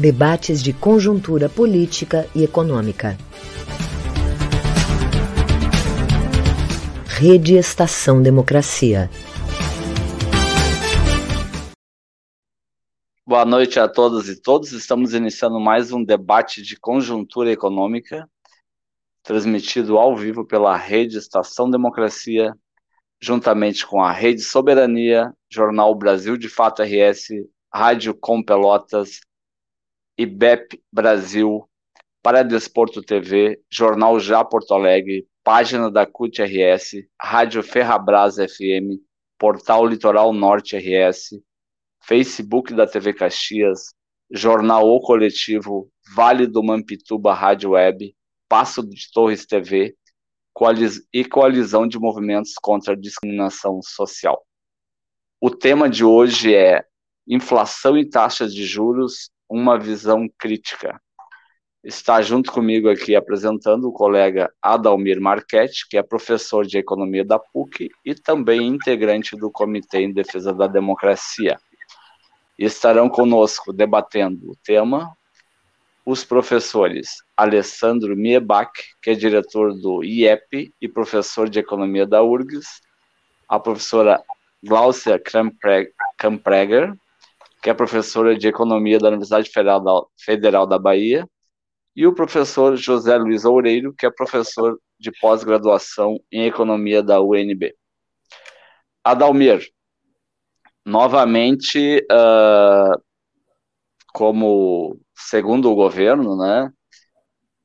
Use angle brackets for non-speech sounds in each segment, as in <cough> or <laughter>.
Debates de conjuntura política e econômica. Rede Estação Democracia. Boa noite a todas e todos. Estamos iniciando mais um debate de conjuntura econômica, transmitido ao vivo pela Rede Estação Democracia, juntamente com a Rede Soberania, Jornal Brasil de Fato RS, Rádio Com Pelotas, IBEP Brasil, Paradesporto TV, Jornal Já Porto Alegre, página da CUT RS, Rádio Ferrabras FM, Portal Litoral Norte RS, Facebook da TV Caxias, Jornal O Coletivo, Vale do Mampituba Rádio Web, Passo de Torres TV e Coalizão de Movimentos contra a Discriminação Social. O tema de hoje é Inflação e taxas de juros, uma visão crítica está junto comigo aqui apresentando o colega Adalmir Marchetti, que é professor de economia da PUC e também integrante do Comitê em Defesa da Democracia. Estarão conosco debatendo o tema os professores Alessandro Miebach, que é diretor do IEP e professor de economia da URGS, a professora Glaucia Kampreger, que é professora de economia da Universidade Federal da, Federal da Bahia, e o professor José Luiz Oureiro, que é professor de pós-graduação em economia da UNB. Adalmir, novamente, uh, como segundo o governo, né,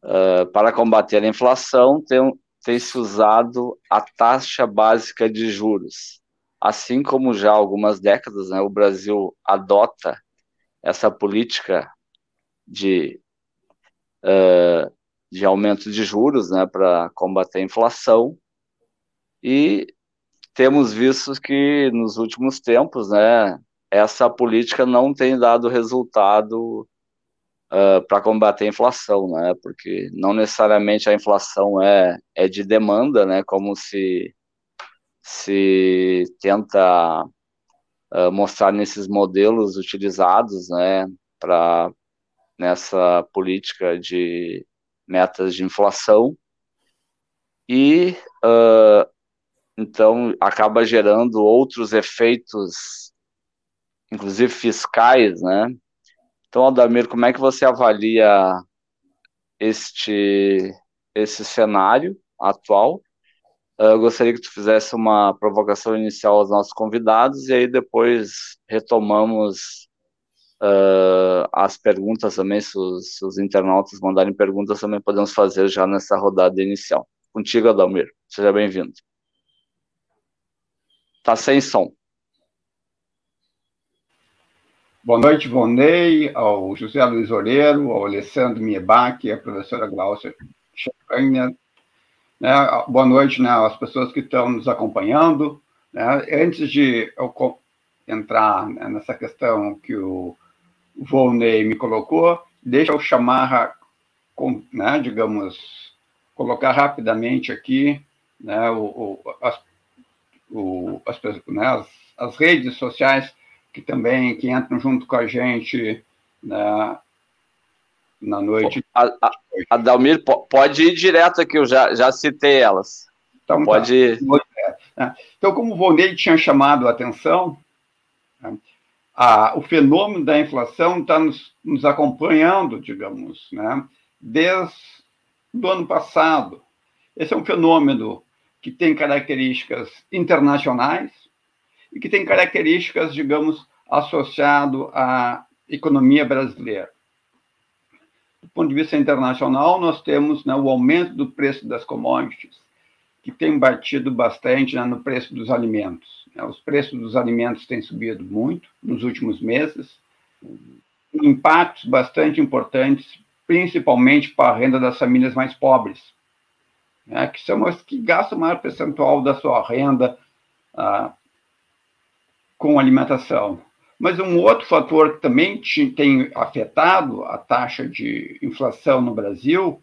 uh, para combater a inflação, tem, tem se usado a taxa básica de juros. Assim como já há algumas décadas, né, o Brasil adota essa política de uh, de aumento de juros, né, para combater a inflação. E temos visto que nos últimos tempos, né, essa política não tem dado resultado uh, para combater a inflação, né, porque não necessariamente a inflação é, é de demanda, né, como se se tenta uh, mostrar nesses modelos utilizados, né, para nessa política de metas de inflação e uh, então acaba gerando outros efeitos, inclusive fiscais, né? Então, Adamir, como é que você avalia este esse cenário atual? Eu gostaria que tu fizesse uma provocação inicial aos nossos convidados e aí depois retomamos Uh, as perguntas também, se os, se os, internautas mandarem perguntas, também podemos fazer já nessa rodada inicial. Contigo, Adalmir. Seja bem-vindo. Tá sem som. Boa noite, Vonei, ao José Luiz Oreiro, ao Alessandro Miebach, à professora Glaucia Champagne. Né, boa noite né, às pessoas que estão nos acompanhando. Né, antes de eu entrar né, nessa questão que o Volney me colocou, deixa eu chamar, né, digamos, colocar rapidamente aqui né, o, o, as, o, as, né, as, as, redes sociais que também que entram junto com a gente né, na noite. A, a, Adalmir, pode ir direto aqui, eu já, já citei elas. Então, tá. pode tá. Então, como o Volney tinha chamado a atenção, né, a, o fenômeno da inflação está nos, nos, acompanhando, digamos, né, desde o ano passado. Esse é um fenômeno que tem características internacionais e que tem características, digamos, associado à economia brasileira. Do ponto de vista internacional, nós temos né, o aumento do preço das commodities, que tem batido bastante né, no preço dos alimentos. Né? Os preços dos alimentos têm subido muito nos últimos meses, impactos bastante importantes, principalmente para a renda das famílias mais pobres, né? que são as que gastam maior percentual da sua renda ah, com alimentação. Mas um outro fator que também tem afetado a taxa de inflação no Brasil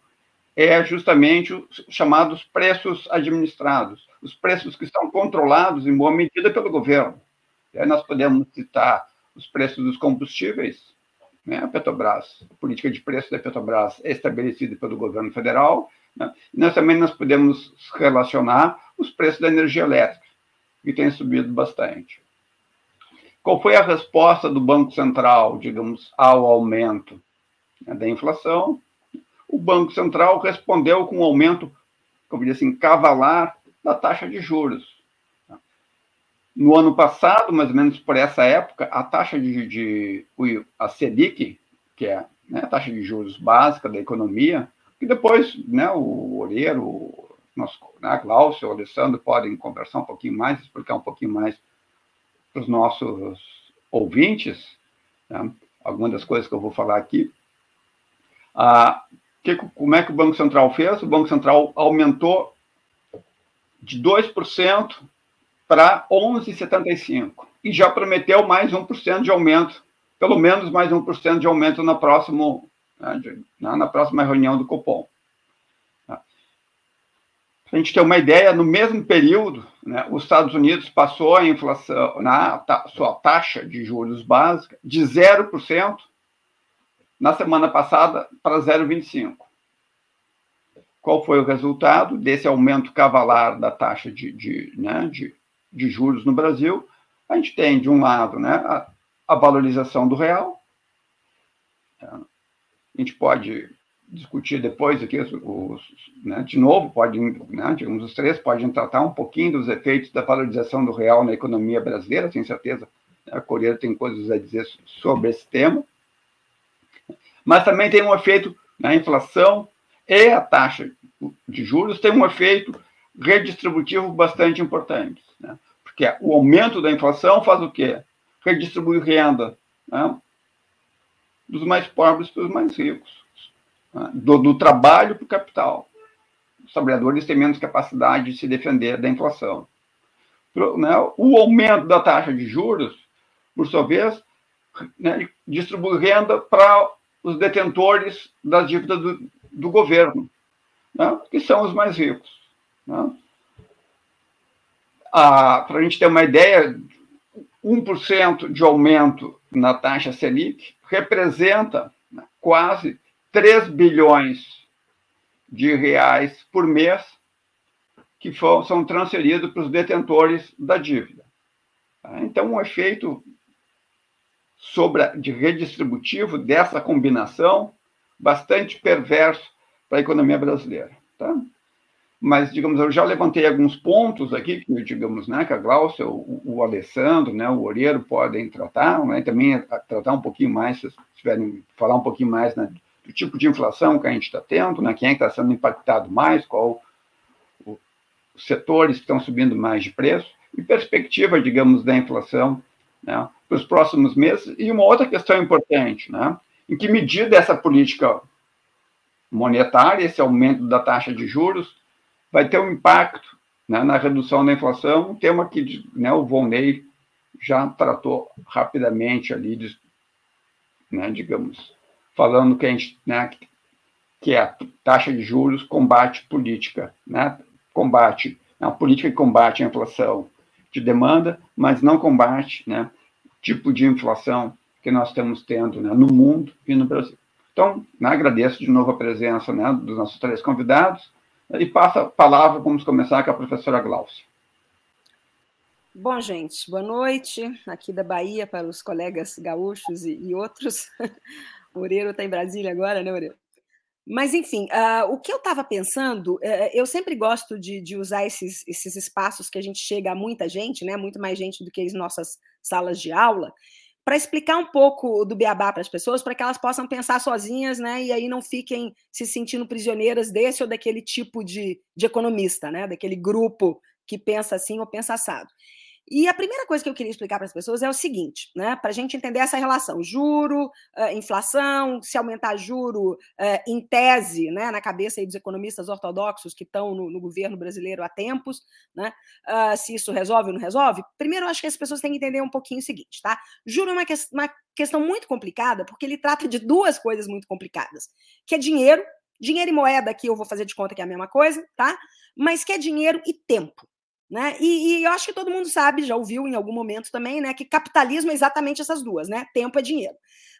é justamente os chamados preços administrados, os preços que são controlados em boa medida pelo governo. Aí nós podemos citar os preços dos combustíveis, Né? A Petrobras, a política de preço da Petrobras é estabelecida pelo governo federal. Né? E nós também nós podemos relacionar os preços da energia elétrica, que tem subido bastante. Qual foi a resposta do Banco Central, digamos, ao aumento né, da inflação? O Banco Central respondeu com um aumento, como diz assim, cavalar da taxa de juros. No ano passado, mais ou menos por essa época, a taxa de, de a Selic, que é né, a taxa de juros básica da economia, que depois né, o Oreiro, o nosso né, o Alessandro podem conversar um pouquinho mais, explicar um pouquinho mais para os nossos ouvintes, né, algumas das coisas que eu vou falar aqui. Ah, que, como é que o Banco Central fez? O Banco Central aumentou de 2% para 11,75%. E já prometeu mais 1% de aumento, pelo menos mais 1% de aumento na, próximo, né, na próxima reunião do Copom. A gente ter uma ideia, no mesmo período, né, os Estados Unidos passou a inflação, na ta, sua taxa de juros básica, de 0% na semana passada para 0,25%. Qual foi o resultado desse aumento cavalar da taxa de, de, né, de, de juros no Brasil? A gente tem, de um lado, né, a, a valorização do real. A gente pode discutir depois aqui, os, os, né, de novo, pode, né, digamos, os três podem tratar um pouquinho dos efeitos da valorização do real na economia brasileira, sem certeza. A Coreia tem coisas a dizer sobre esse tema. Mas também tem um efeito na inflação e a taxa de juros tem um efeito redistributivo bastante importante. Né? Porque o aumento da inflação faz o quê? Redistribui renda né? dos mais pobres para os mais ricos, né? Do, do trabalho para o capital. Os trabalhadores têm menos capacidade de se defender da inflação. Né? O aumento da taxa de juros, por sua vez, né, distribui renda para os detentores das dívidas do, do governo, né, que são os mais ricos. Né? Para a gente ter uma ideia, 1% de aumento na taxa Selic representa né, quase 3 bilhões de reais por mês que são transferidos para os detentores da dívida. Tá? Então, um efeito sobre, de redistributivo dessa combinação bastante perverso para a economia brasileira. Tá? Mas, digamos, eu já levantei alguns pontos aqui, que, digamos, né, que a Glaucia, o, o Alessandro, né, o Oreiro podem tratar, né, também tratar um pouquinho mais, se tiverem, falar um pouquinho mais né, do tipo de inflação que a gente está tendo, né, quem é está sendo impactado mais, qual os setores que estão subindo mais de preço, e perspectiva, digamos, da inflação né, para os próximos meses. E uma outra questão importante, né, em que medida essa política monetária, esse aumento da taxa de juros, vai ter um impacto né, na redução da inflação, um tema que né, o Volney já tratou rapidamente ali, de, né, digamos, falando que a gente, né, que é a taxa de juros combate política, né, combate a política que combate a inflação de demanda, mas não combate, né, tipo de inflação que nós estamos tendo né, no mundo e no Brasil. Então, né, agradeço de novo a presença né, dos nossos três convidados e passo a palavra, vamos começar com a professora Glaucia. Bom, gente, boa noite aqui da Bahia para os colegas gaúchos e, e outros. <laughs> O Oreiro está em Brasília agora, né, Oreiro? Mas, enfim, uh, o que eu estava pensando, uh, eu sempre gosto de, de usar esses, esses espaços que a gente chega a muita gente, né, muito mais gente do que as nossas salas de aula, para explicar um pouco do beabá para as pessoas, para que elas possam pensar sozinhas, né? E aí não fiquem se sentindo prisioneiras desse ou daquele tipo de, de economista, né? Daquele grupo que pensa assim ou pensa assado. E a primeira coisa que eu queria explicar para as pessoas é o seguinte, né? Para a gente entender essa relação, juro, uh, inflação, se aumentar juro, uh, em tese, né? Na cabeça dos economistas ortodoxos que estão no, no, governo brasileiro há tempos, né? Uh, se isso resolve ou não resolve. Primeiro, eu acho que as pessoas têm que entender um pouquinho o seguinte, tá? Juro é uma, que, uma questão muito complicada, porque ele trata de duas coisas muito complicadas, que é dinheiro, dinheiro e moeda aqui eu vou fazer de conta que é a mesma coisa, tá? Mas que é dinheiro e tempo. Né? E, e, eu acho que todo mundo sabe, já ouviu em algum momento também, né, que capitalismo é exatamente essas duas, né? Tempo é dinheiro.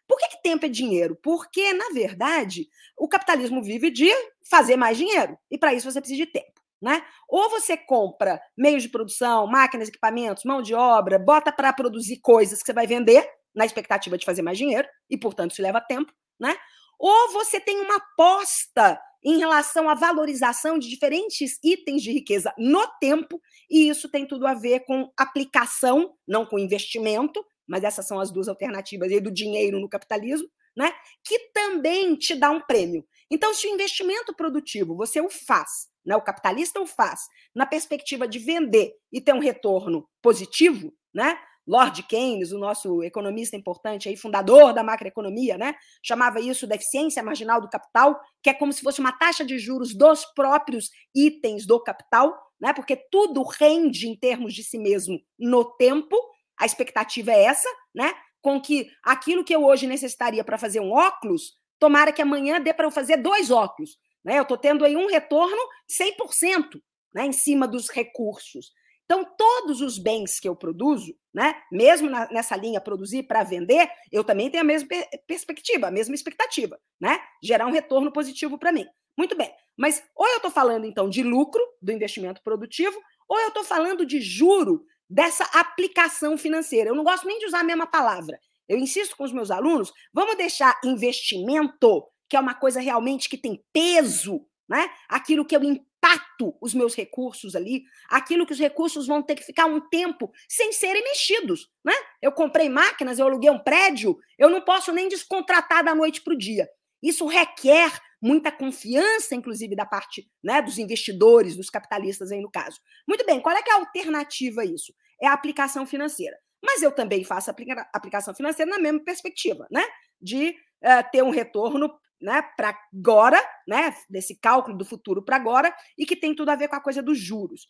Por que, que tempo é dinheiro? Porque, na verdade, o capitalismo vive de fazer mais dinheiro. E para isso você precisa de tempo. Né? Ou você compra meios de produção, máquinas, equipamentos, mão de obra, bota para produzir coisas que você vai vender, na expectativa de fazer mais dinheiro, e, portanto, isso leva tempo. Né? Ou você tem uma aposta em relação à valorização de diferentes itens de riqueza no tempo, e isso tem tudo a ver com aplicação, não com investimento, mas essas são as duas alternativas aí do dinheiro no capitalismo, né? Que também te dá um prêmio. Então, se o investimento produtivo você o faz, né, o capitalista o faz, na perspectiva de vender e ter um retorno positivo, né? Lord Keynes, o nosso economista importante aí, fundador da macroeconomia, né, chamava isso da eficiência marginal do capital, que é como se fosse uma taxa de juros dos próprios itens do capital, né, porque tudo rende em termos de si mesmo no tempo. A expectativa é essa, né, com que aquilo que eu hoje necessitaria para fazer um óculos, tomara que amanhã dê para eu fazer dois óculos. Né? Eu estou tendo aí um retorno 100% né, em cima dos recursos. Então, todos os bens que eu produzo, né, mesmo na, nessa linha produzir para vender, eu também tenho a mesma perspectiva, a mesma expectativa, né? Gerar um retorno positivo para mim. Muito bem. Mas ou eu estou falando, então, de lucro do investimento produtivo, ou eu estou falando de juro dessa aplicação financeira. Eu não gosto nem de usar a mesma palavra. Eu insisto com os meus alunos, vamos deixar investimento, que é uma coisa realmente que tem peso, né? Aquilo que eu impacto os meus recursos ali, aquilo que os recursos vão ter que ficar um tempo sem serem mexidos, né? Eu comprei máquinas, eu aluguei um prédio, eu não posso nem descontratar da noite para o dia. Isso requer muita confiança, inclusive, da parte né, dos investidores, dos capitalistas aí no caso. Muito bem, qual é, é a alternativa a isso? É a aplicação financeira. Mas eu também faço aplica aplicação financeira na mesma perspectiva, né? De uh, ter um retorno né, para agora, né, desse cálculo do futuro para agora, e que tem tudo a ver com a coisa dos juros.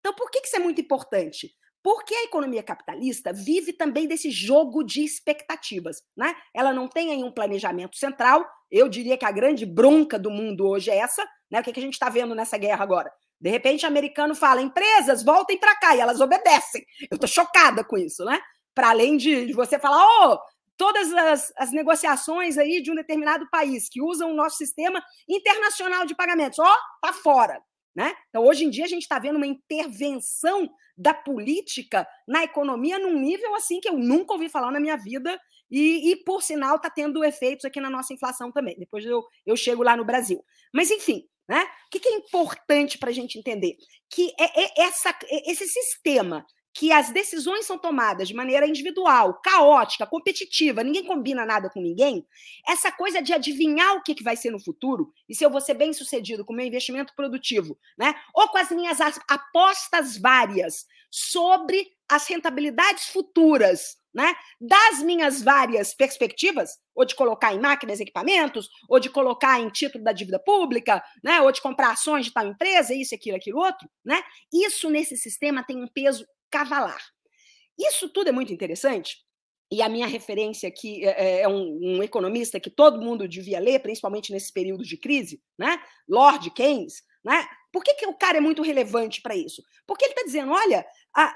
Então, por que isso é muito importante? Porque a economia capitalista vive também desse jogo de expectativas. Né? Ela não tem aí um planejamento central. Eu diria que a grande bronca do mundo hoje é essa. Né? O que, a gente está vendo nessa guerra agora? De repente, o americano fala: empresas, voltem para cá, e elas obedecem. Eu estou chocada com isso, né? Para além de, você falar, oh, todas as, as, negociações aí de um determinado país que usam o nosso sistema internacional de pagamentos. Ó, tá fora. Né? Então, hoje em dia, a gente está vendo uma intervenção da política na economia num nível assim que eu nunca ouvi falar na minha vida, e, e por sinal está tendo efeitos aqui na nossa inflação também. Depois eu, eu chego lá no Brasil. Mas, enfim, né? o que, que é importante para a gente entender? Que é, é essa, é esse sistema que as decisões são tomadas de maneira individual, caótica, competitiva, ninguém combina nada com ninguém, essa coisa de adivinhar o que, que vai ser no futuro, e se eu vou ser bem sucedido com o meu investimento produtivo, né? ou com as minhas apostas várias sobre as rentabilidades futuras né, das minhas várias perspectivas, ou de colocar em máquinas equipamentos, ou de colocar em título da dívida pública, né, ou de comprar ações de tal empresa, isso, aquilo, aquilo outro, né? Isso nesse sistema tem um peso cavalar. Isso tudo é muito interessante, e a minha referência aqui é, é, é um, um, economista que todo mundo devia ler, principalmente nesse período de crise, né? Lord Keynes. Né? Por que, que o cara é muito relevante para isso? Porque ele está dizendo: olha, a,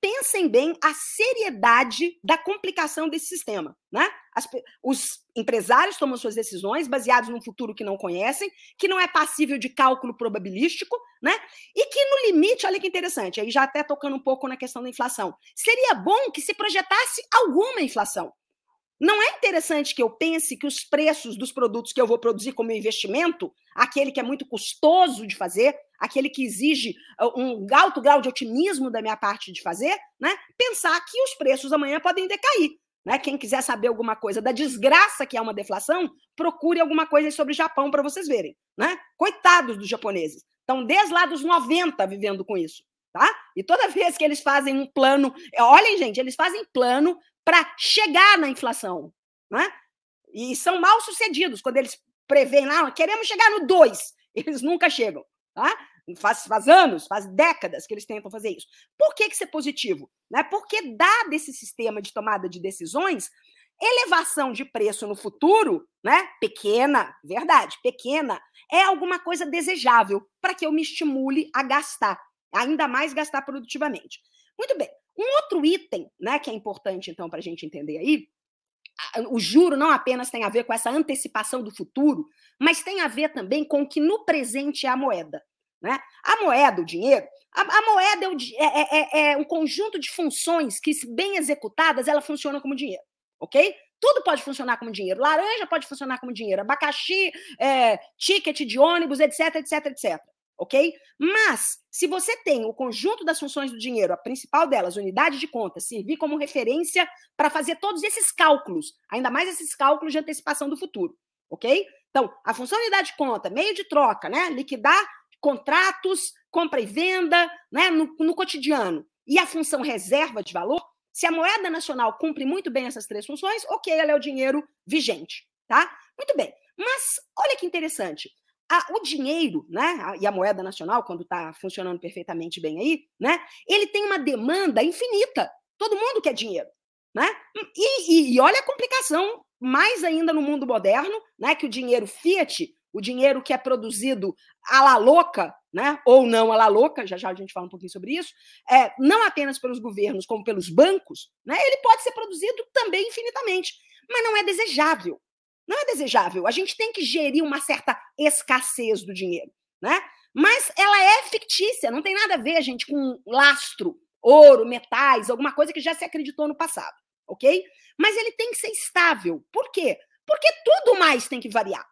pensem bem a seriedade da complicação desse sistema. Né? As, os empresários tomam suas decisões baseadas num futuro que não conhecem, que não é passível de cálculo probabilístico, né? e que, no limite, olha que interessante, aí já até tocando um pouco na questão da inflação, seria bom que se projetasse alguma inflação. Não é interessante que eu pense que os preços dos produtos que eu vou produzir como investimento, aquele que é muito custoso de fazer, aquele que exige ah, um alto grau de otimismo da minha parte de fazer, né? Pensar que os preços amanhã podem decair. Né? Quem quiser saber alguma coisa da desgraça que é uma deflação, procure alguma coisa sobre o Japão para vocês verem. Né? Coitados dos japoneses. Estão desde lá dos 90 vivendo com isso. Tá? E toda vez que eles fazem um plano, olhem, gente, eles fazem plano para chegar na inflação. Né? E são mal sucedidos quando eles preveem lá, queremos chegar no 2. <laughs> Eles nunca chegam. Tá? Faz, faz anos, faz décadas que eles tentam fazer isso. Por que, que isso é positivo? Né? Porque dá desse sistema de tomada de decisões elevação de preço no futuro, né? Pequena, verdade, pequena, é alguma coisa desejável para que eu me estimule a gastar, ainda mais gastar produtivamente. Muito bem. Um outro item, né, que é importante então para a gente entender aí, o juro não apenas tem a ver com essa antecipação do futuro, mas tem a ver também com o que no presente é a moeda. Né? A moeda, o dinheiro, a, a moeda é, é, é, é, um conjunto de funções que, bem executadas, ela funciona como dinheiro, ok? Tudo pode funcionar como dinheiro. Laranja pode funcionar como dinheiro, abacaxi, é, ticket de ônibus, etc, etc, etc. Ok? Mas, se você tem o conjunto das funções do dinheiro, a principal delas, unidade de conta, servir como referência para fazer todos esses cálculos, ainda mais esses cálculos de antecipação do futuro, ok? Então, a função unidade de conta, meio de troca, né? Liquidar contratos, compra e venda, né, no, no cotidiano, e a função reserva de valor, se a moeda nacional cumpre muito bem essas três funções, ok, ela é o dinheiro vigente, tá? Muito bem. Mas olha que interessante. A, o dinheiro, né, e a moeda nacional, quando está funcionando perfeitamente bem aí, né, ele tem uma demanda infinita. Todo mundo quer dinheiro, né? E, e, e olha a complicação, mais ainda no mundo moderno, né, que o dinheiro fiat o dinheiro que é produzido à la louca, né, ou não à la louca, já já a gente fala um pouquinho sobre isso, é, não apenas pelos governos, como pelos bancos, né, ele pode ser produzido também infinitamente, mas não é desejável. Não é desejável. A gente tem que gerir uma certa escassez do dinheiro, né? Mas ela é fictícia, não tem nada a ver, gente, com lastro, ouro, metais, alguma coisa que já se acreditou no passado, ok? Mas ele tem que ser estável. Por quê? Porque tudo mais tem que variar.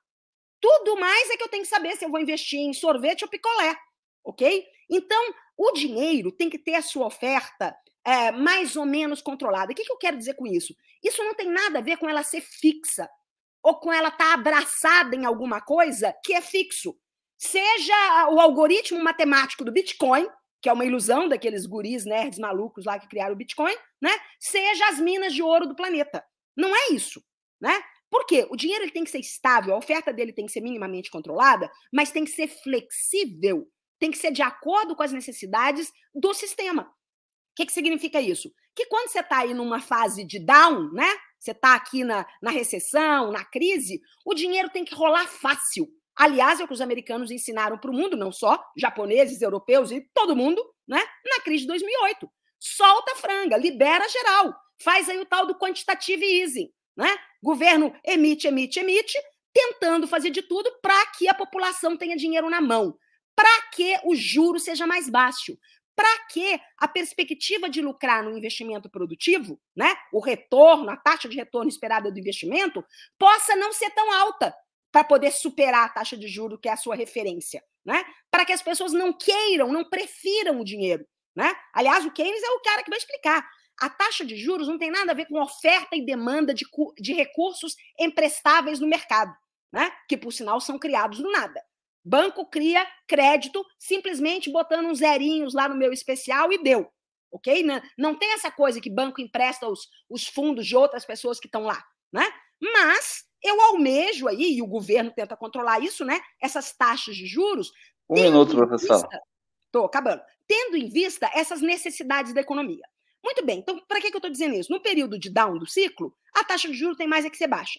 Tudo mais é que eu tenho que saber se eu vou investir em sorvete ou picolé, ok? Então, o dinheiro tem que ter a sua oferta é, mais ou menos controlada. O que, que eu quero dizer com isso? Isso não tem nada a ver com ela ser fixa ou com ela estar tá abraçada em alguma coisa que é fixo. Seja o algoritmo matemático do Bitcoin, que é uma ilusão daqueles guris nerds malucos lá que criaram o Bitcoin, né? Seja as minas de ouro do planeta. Não é isso, né? Por quê? O dinheiro ele tem que ser estável, a oferta dele tem que ser minimamente controlada, mas tem que ser flexível, tem que ser de acordo com as necessidades do sistema. O que, que significa isso? Que quando você está aí numa fase de down, né? Você está aqui na, na recessão, na crise, o dinheiro tem que rolar fácil. Aliás, é o que os americanos ensinaram para o mundo, não só japoneses, europeus e todo mundo, né? Na crise de 2008. Solta a franga, libera geral. Faz aí o tal do quantitative easing. Né? Governo emite, emite, emite, tentando fazer de tudo para que a população tenha dinheiro na mão, para que o juro seja mais baixo, para que a perspectiva de lucrar no investimento produtivo, né, o retorno, a taxa de retorno esperada do investimento, possa não ser tão alta para poder superar a taxa de juro que é a sua referência, né? Para que as pessoas não queiram, não prefiram o dinheiro, né? Aliás, o Keynes é o cara que vai explicar. A taxa de juros não tem nada a ver com oferta e demanda de, de recursos emprestáveis no mercado, né? que, por sinal, são criados do nada. Banco cria crédito simplesmente botando uns zerinhos lá no meu especial e deu. Ok? Não, não tem essa coisa que banco empresta os, os fundos de outras pessoas que estão lá. Né? Mas eu almejo aí, e o governo tenta controlar isso, né? Essas taxas de juros. Um minuto, professor. Estou acabando. Tendo em vista essas necessidades da economia. Muito bem, então para que, que eu estou dizendo isso? No período de down do ciclo, a taxa de juros tem mais é que ser baixa.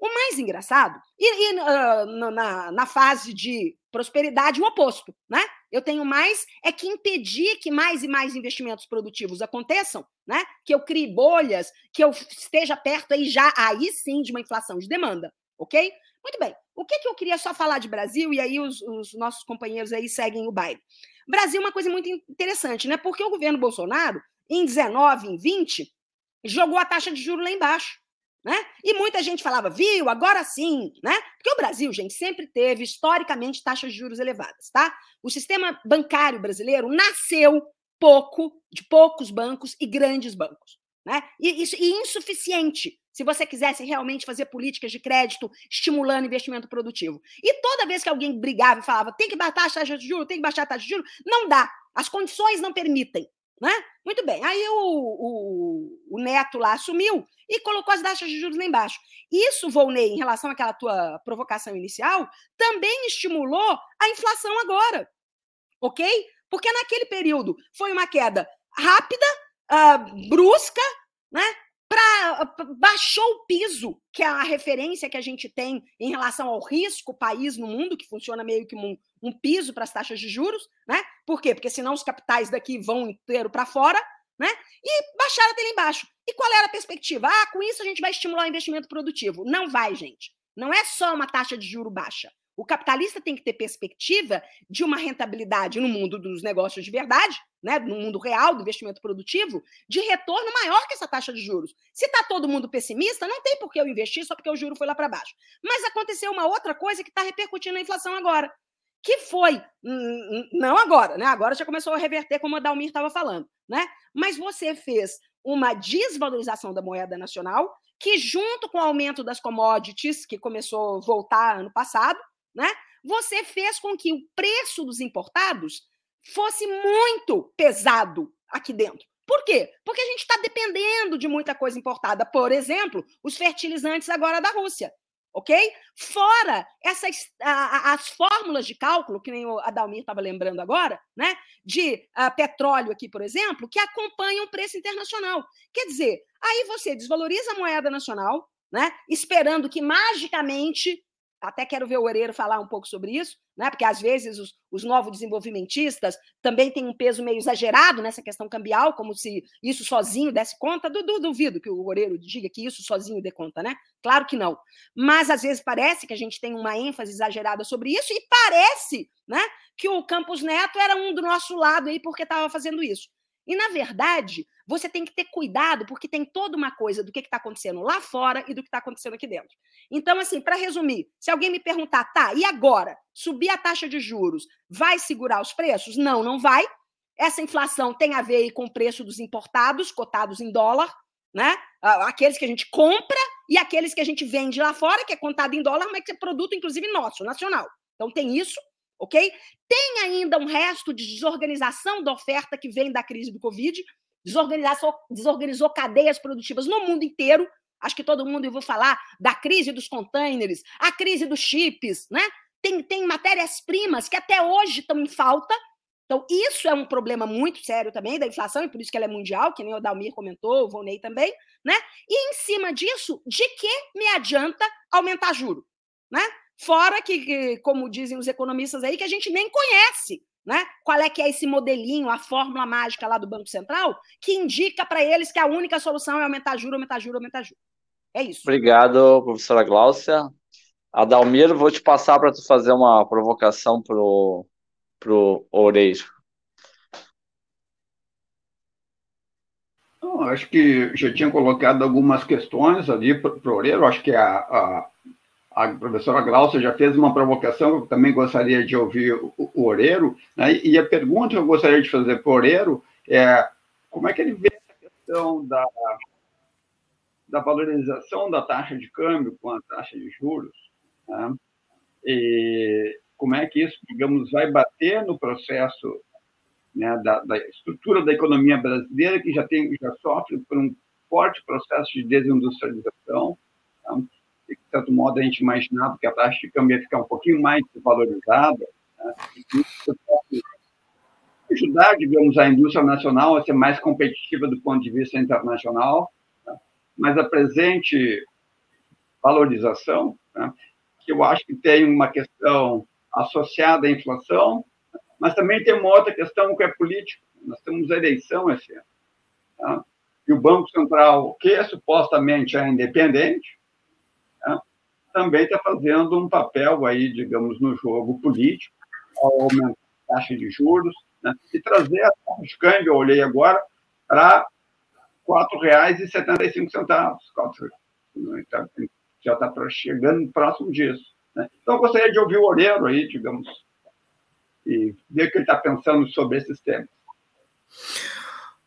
O mais engraçado, e, e uh, na, na fase de prosperidade, o oposto, né? Eu tenho mais é que impedir que mais e mais investimentos produtivos aconteçam, né? Que eu crie bolhas, que eu esteja perto aí já, aí sim, de uma inflação de demanda, ok? Muito bem. O que, que eu queria só falar de Brasil, e aí os, os nossos companheiros aí seguem o baile. Brasil é uma coisa muito interessante, né? Porque o governo Bolsonaro em 19, em 20, jogou a taxa de juros lá embaixo. Né? E muita gente falava, viu, agora sim, né? Porque o Brasil, gente, sempre teve historicamente taxas de juros elevadas, tá? O sistema bancário brasileiro nasceu pouco, de poucos bancos e grandes bancos, né? E, isso, e insuficiente se você quisesse realmente fazer políticas de crédito estimulando investimento produtivo. E toda vez que alguém brigava e falava, tem que baixar a taxa de juros, tem que baixar a taxa de juros, não dá. As condições não permitem. Né? Muito bem. Aí o, o, o, Neto lá assumiu e colocou as taxas de juros lá embaixo. Isso, Volney, em relação àquela tua provocação inicial, também estimulou a inflação agora. Ok? Porque naquele período foi uma queda rápida, uh, brusca, né? Pra, baixou o piso, que é a referência que a gente tem em relação ao risco país no mundo, que funciona meio que um, um piso para as taxas de juros, né? Por quê? Porque senão os capitais daqui vão inteiro para fora, né? E baixaram até lá embaixo. E qual era a perspectiva? Ah, com isso a gente vai estimular o investimento produtivo. Não vai, gente. Não é só uma taxa de juro baixa. O capitalista tem que ter perspectiva de uma rentabilidade no mundo dos negócios de verdade, né, no mundo real do investimento produtivo, de retorno maior que essa taxa de juros. Se está todo mundo pessimista, não tem por que eu investir só porque o juro foi lá para baixo. Mas aconteceu uma outra coisa que está repercutindo na inflação agora, que foi, não agora, né? Agora já começou a reverter, como a Dalmir estava falando, né? Mas você fez uma desvalorização da moeda nacional, que junto com o aumento das commodities, que começou a voltar ano passado, né? Você fez com que o preço dos importados fosse muito pesado aqui dentro. Por quê? Porque a gente está dependendo de muita coisa importada. Por exemplo, os fertilizantes agora da Rússia ok? Fora essas a, as fórmulas de cálculo, que nem o Adalmir estava lembrando agora, né? De uh, petróleo aqui, por exemplo, que acompanham o preço internacional. Quer dizer, aí você desvaloriza a moeda nacional, né? Esperando que magicamente até quero ver o Oreiro falar um pouco sobre isso, né? porque às vezes os, os novos desenvolvimentistas também têm um peso meio exagerado nessa questão cambial, como se isso sozinho desse conta. Du, du, duvido que o Oreiro diga que isso sozinho dê conta, né? Claro que não. Mas às vezes parece que a gente tem uma ênfase exagerada sobre isso e parece né, que o Campos Neto era um do nosso lado aí porque estava fazendo isso. E, na verdade, você tem que ter cuidado, porque tem toda uma coisa do que está acontecendo lá fora e do que está acontecendo aqui dentro. Então, assim, para resumir, se alguém me perguntar, tá, e agora? Subir a taxa de juros vai segurar os preços? Não, não vai. Essa inflação tem a ver com o preço dos importados, cotados em dólar, né? Aqueles que a gente compra e aqueles que a gente vende lá fora, que é contado em dólar, mas que é produto, inclusive, nosso, nacional. Então, tem isso ok? Tem ainda um resto de desorganização da oferta que vem da crise do Covid, desorganizou, desorganizou cadeias produtivas no mundo inteiro. Acho que todo mundo ouviu falar da crise dos containers, a crise dos chips, né? Tem, tem matérias-primas que até hoje estão em falta. Então, isso é um problema muito sério também da inflação, e por isso que ela é mundial, que nem o Dalmir comentou, o Volney também, né? E em cima disso, de que me adianta aumentar juro? Né? Fora que, como dizem os economistas aí, que a gente nem conhece, né? Qual é que é esse modelinho, a fórmula mágica lá do Banco Central, que indica para eles que a única solução é aumentar juro, aumentar juro, aumentar juro. É isso. Obrigado, professora Gláucia. Adalmiro, vou te passar para tu fazer uma provocação pro pro Oreiro. acho que já tinha colocado algumas questões ali para o Oreiro. Acho que a, a a professora Glaucia já fez uma provocação, eu também gostaria de ouvir o, o Oreiro, né? e a pergunta que eu gostaria de fazer para o Oreiro é como é que ele vê essa questão da, da valorização da taxa de câmbio com a taxa de juros, né? e como é que isso, digamos, vai bater no processo né, da, da, estrutura da economia brasileira, que já, tem, já sofre por um forte processo de desindustrialização, né? De certo modo, a gente imaginava que a taxa de câmbio ia ficar um pouquinho mais valorizada, né? ajudar, digamos, a indústria nacional a ser mais competitiva do ponto de vista internacional, né? mas a presente valorização, né? que eu acho que tem uma questão associada à inflação, mas também tem uma outra questão que é política. Nós temos a eleição esse ano. Tá? E o Banco Central, que é supostamente é independente, também está fazendo um papel aí, digamos, no jogo político, aumentar a taxa de juros, né? e trazer a taxa de câmbio, eu olhei agora, para R$ 4,75. Então, já está chegando próximo disso. Né? Então, eu gostaria de ouvir o Oreiro aí, digamos, e ver o que ele está pensando sobre esses temas.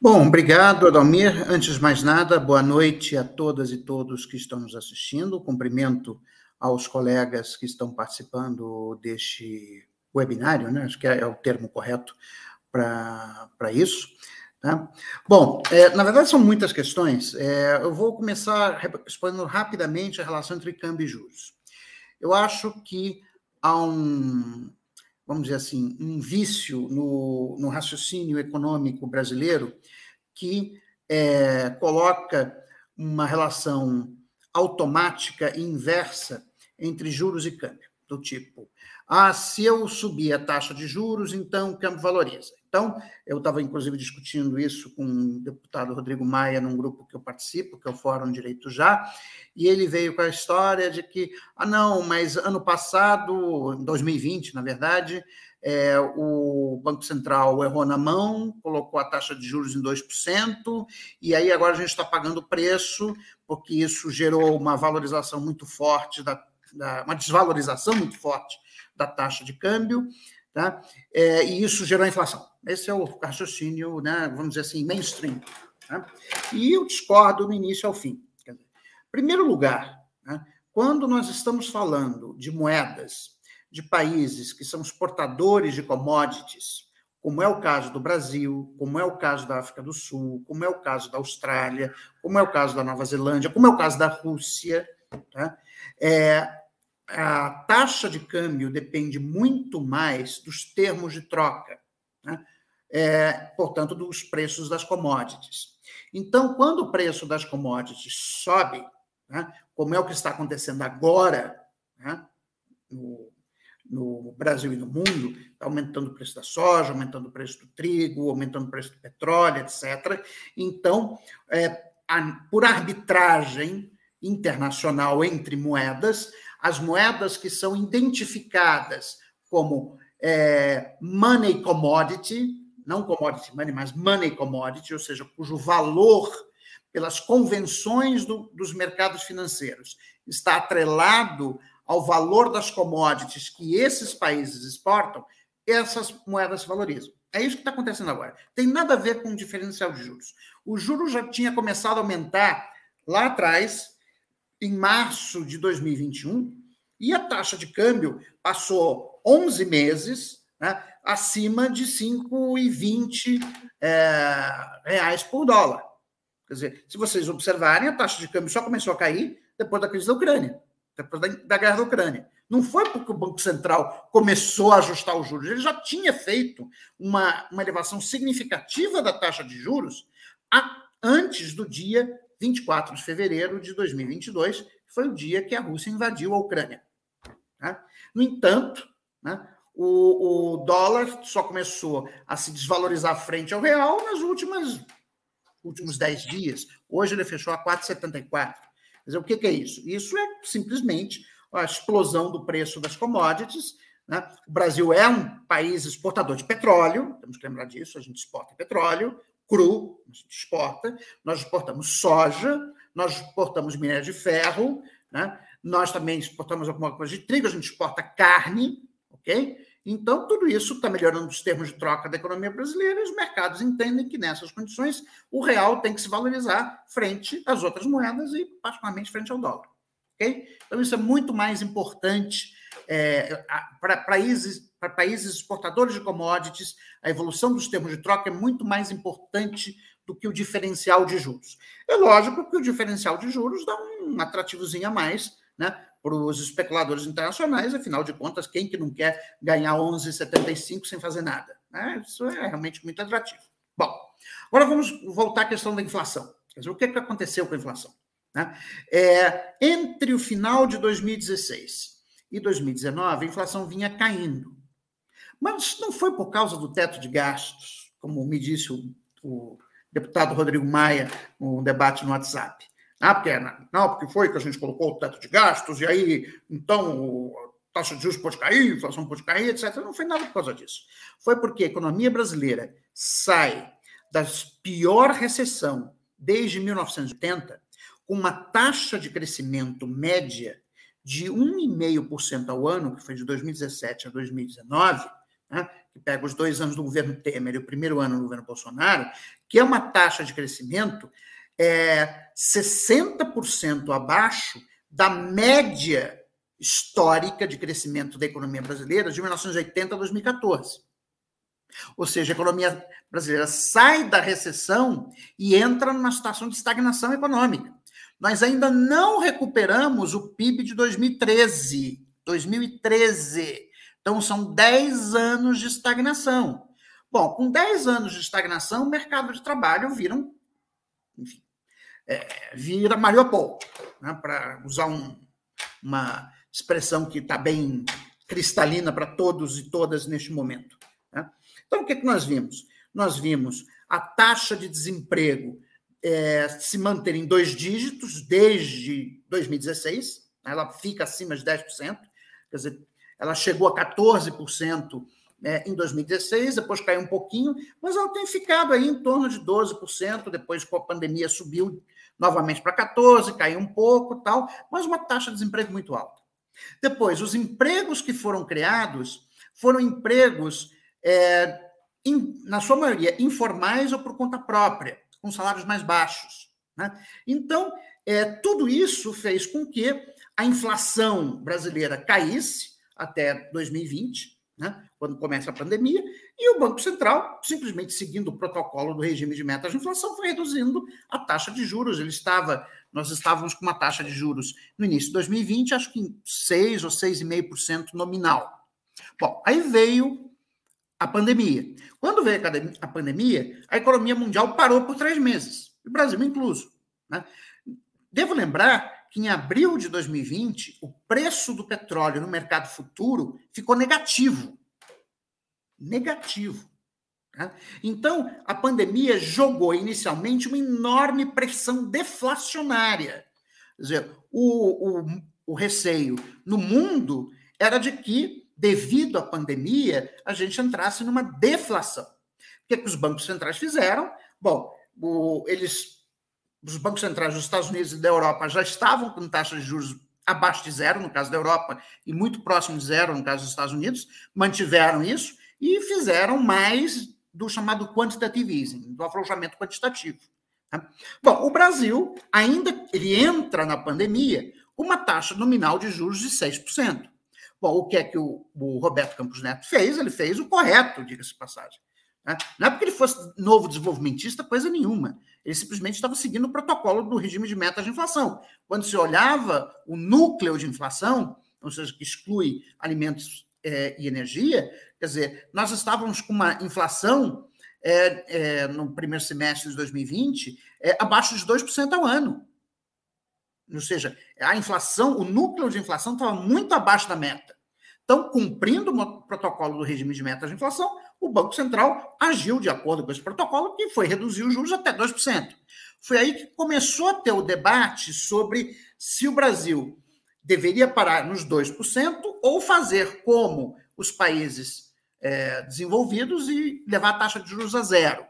Bom, obrigado, Adalmir. Antes de mais nada, boa noite a todas e todos que estão nos assistindo. Cumprimento aos colegas que estão participando deste webinário, né? acho que é, o termo correto para isso. Tá? Bom, é, na verdade são muitas questões. É, eu vou começar respondendo rapidamente a relação entre câmbio e juros. Eu acho que há um, vamos dizer assim, um vício no, no raciocínio econômico brasileiro que é, coloca uma relação automática e inversa entre juros e câmbio, do tipo, Ah, se eu subir a taxa de juros, então o câmbio valoriza. Então, eu estava, inclusive, discutindo isso com o deputado Rodrigo Maia, num grupo que eu participo, que é o Fórum Direito Já, e ele veio com a história de que, ah, não, mas ano passado, 2020, na verdade, é, o Banco Central errou na mão, colocou a taxa de juros em 2%, e aí agora a gente está pagando o preço, porque isso gerou uma valorização muito forte, da, da, uma desvalorização muito forte da taxa de câmbio, tá? É, e isso gerou inflação. Esse é o raciocínio, né, vamos dizer assim, mainstream. Tá? E eu discordo do início ao fim. Em primeiro lugar, né, quando nós estamos falando de moedas de países que são exportadores de commodities, como é o caso do Brasil, como é o caso da África do Sul, como é o caso da Austrália, como é o caso da Nova Zelândia, como é o caso da Rússia, tá? é, a taxa de câmbio depende muito mais dos termos de troca, né? é, portanto, dos preços das commodities. Então, quando o preço das commodities sobe, né, como é o que está acontecendo agora, né, no, no Brasil e no mundo, tá aumentando o preço da soja, aumentando o preço do trigo, aumentando o preço do petróleo, etc. Então, é, a, por arbitragem internacional entre moedas, as moedas que são identificadas como é, money commodity, não commodity money, mas money commodity, ou seja, cujo valor, pelas convenções do, dos mercados financeiros, está atrelado ao valor das commodities que esses países exportam, essas moedas se valorizam. É isso que está acontecendo agora. Tem nada a ver com o diferencial de juros. O juro já tinha começado a aumentar lá atrás, em março de 2021, e a taxa de câmbio passou 11 meses né, acima de 5,20 é, reais por dólar. Quer dizer, se vocês observarem, a taxa de câmbio só começou a cair depois da crise da Ucrânia depois da, da guerra da Ucrânia. Não foi porque o Banco Central começou a ajustar os juros, ele já tinha feito uma, uma elevação significativa da taxa de juros a, antes do dia 24 de fevereiro de 2022, que foi o dia que a Rússia invadiu a Ucrânia. Tá? No entanto, né, o, dólar só começou a se desvalorizar frente ao real últimas últimos 10 dias. Hoje ele fechou a 4,74. Quer dizer, o que, que é isso? Isso é simplesmente a explosão do preço das commodities. Né? O Brasil é um país exportador de petróleo, temos que lembrar disso, a gente exporta petróleo cru, exporta, nós exportamos soja, nós exportamos minério de ferro, né? nós também exportamos alguma coisa de trigo, a gente exporta carne, ok? Então, tudo isso está melhorando os termos de troca da economia brasileira e os mercados entendem que, nessas condições, o real tem que se valorizar frente às outras moedas e, particularmente, frente ao dólar. Okay? Então, isso é muito mais importante é, para países, países exportadores de commodities, a evolução dos termos de troca é muito mais importante do que o diferencial de juros. É lógico que o diferencial de juros dá um atrativozinho a mais, né? para os especuladores internacionais, afinal de contas, quem que não quer ganhar 11,75 sem fazer nada? Né? Isso é realmente muito atrativo. Bom, agora vamos voltar à questão da inflação. Quer dizer, o que, é que aconteceu com a inflação? Né? É, entre o final de 2016 e 2019, a inflação vinha caindo. Mas não foi por causa do teto de gastos, como me disse o, o deputado Rodrigo Maia no debate no WhatsApp. Ah, porque, não, porque foi que a gente colocou o teto de gastos, e aí, então, a taxa de juros pode cair, a inflação pode cair, etc. Não foi nada por causa disso. Foi porque a economia brasileira sai da pior recessão desde 1980, com uma taxa de crescimento média de 1,5% ao ano, que foi de 2017 a 2019, né, que pega os dois anos do governo Temer e o primeiro ano do governo Bolsonaro, que é uma taxa de crescimento é 60% abaixo da média histórica de crescimento da economia brasileira de 1980 a 2014. Ou seja, a economia brasileira sai da recessão e entra numa situação de estagnação econômica. Nós ainda não recuperamos o PIB de 2013. 2013. Então, são 10 anos de estagnação. Bom, com 10 anos de estagnação, o mercado de trabalho vira um, enfim, é, vira Mariupol, né, para usar um, uma expressão que está bem cristalina para todos e todas neste momento. Né? Então, o que, é que nós vimos? Nós vimos a taxa de desemprego é, se manter em dois dígitos desde 2016, né? ela fica acima de 10%, quer dizer, ela chegou a 14% é, em 2016, depois caiu um pouquinho, mas ela tem ficado aí em torno de 12%, depois com a pandemia subiu novamente para 14%, caiu um pouco tal, mas uma taxa de desemprego muito alta. Depois, os empregos que foram criados foram empregos, é, in, na sua maioria, informais ou por conta própria, com salários mais baixos. Né? Então, é, tudo isso fez com que a inflação brasileira caísse até 2020, né, quando começa a pandemia, e o Banco Central, simplesmente seguindo o protocolo do regime de metas de inflação, foi reduzindo a taxa de juros. Ele estava, nós estávamos com uma taxa de juros no início de 2020, acho que em 6 ou 6,5% nominal. Bom, aí veio a pandemia. Quando veio a pandemia, a economia mundial parou por três meses, o Brasil incluso. Né? Devo lembrar que em abril de 2020, o preço do petróleo no mercado futuro ficou negativo. Negativo. Tá? Então, a pandemia jogou inicialmente uma enorme pressão deflacionária. Quer dizer, o, o, o receio no mundo era de que devido à pandemia, a gente entrasse numa deflação. O que, é que os bancos centrais fizeram? Bom, o, eles, os bancos centrais dos Estados Unidos e da Europa já estavam com taxas de juros abaixo de zero, no caso da Europa, e muito próximo de zero, no caso dos Estados Unidos, mantiveram isso e fizeram mais do chamado quantitative easing, do afrouxamento quantitativo. Tá? Bom, o Brasil ainda ele entra na pandemia uma taxa nominal de juros de 6%. Bom, o que é que o, o Roberto Campos Neto fez? Ele fez o correto, diga-se passagem. Né? Não é porque ele fosse novo desenvolvimentista, coisa nenhuma. Ele simplesmente estava seguindo o protocolo do regime de metas de inflação. Quando se olhava o núcleo de inflação, ou seja, que exclui alimentos é, e energia, quer dizer, nós estávamos com uma inflação é, é, no primeiro semestre de 2020 é, abaixo de 2% ao ano. Ou seja, a inflação, o núcleo de inflação estava muito abaixo da meta. Então, cumprindo o protocolo do regime de metas de inflação, o Banco Central agiu de acordo com esse protocolo, que foi reduzir os juros até 2%. Foi aí que começou a ter o debate sobre se o Brasil deveria parar nos 2% ou fazer como os países é, desenvolvidos e levar a taxa de juros a zero,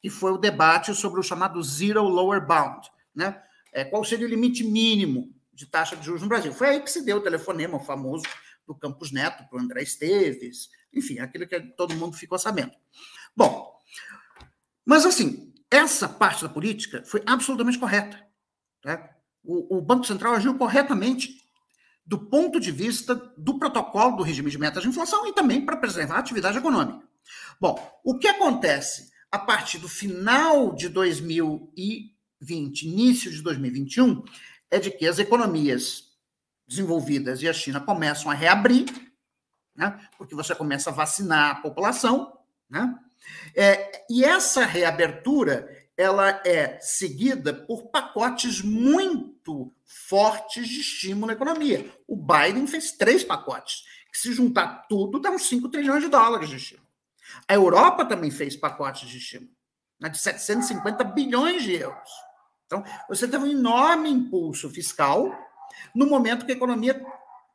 que foi o debate sobre o chamado Zero Lower Bound, né? É, qual seria o limite mínimo de taxa de juros no Brasil. Foi aí que se deu o telefonema famoso do Campos Neto para o André Esteves, enfim, aquilo que todo mundo ficou sabendo. Bom, mas assim, essa parte da política foi absolutamente correta. Tá? O, o Banco Central agiu corretamente do ponto de vista do protocolo do regime de metas de inflação e também para preservar a atividade econômica. Bom, o que acontece a partir do final de 2000 e 2020, início de 2021, é de que as economias desenvolvidas e a China começam a reabrir, né? porque você começa a vacinar a população, né? É, e essa reabertura ela é seguida por pacotes muito fortes de estímulo à economia. O Biden fez três pacotes, que se juntar tudo dá uns 5 trilhões de dólares de estímulo. A Europa também fez pacotes de estímulo, né, de 750 bilhões de euros. Então, você teve um enorme impulso fiscal no momento que a economia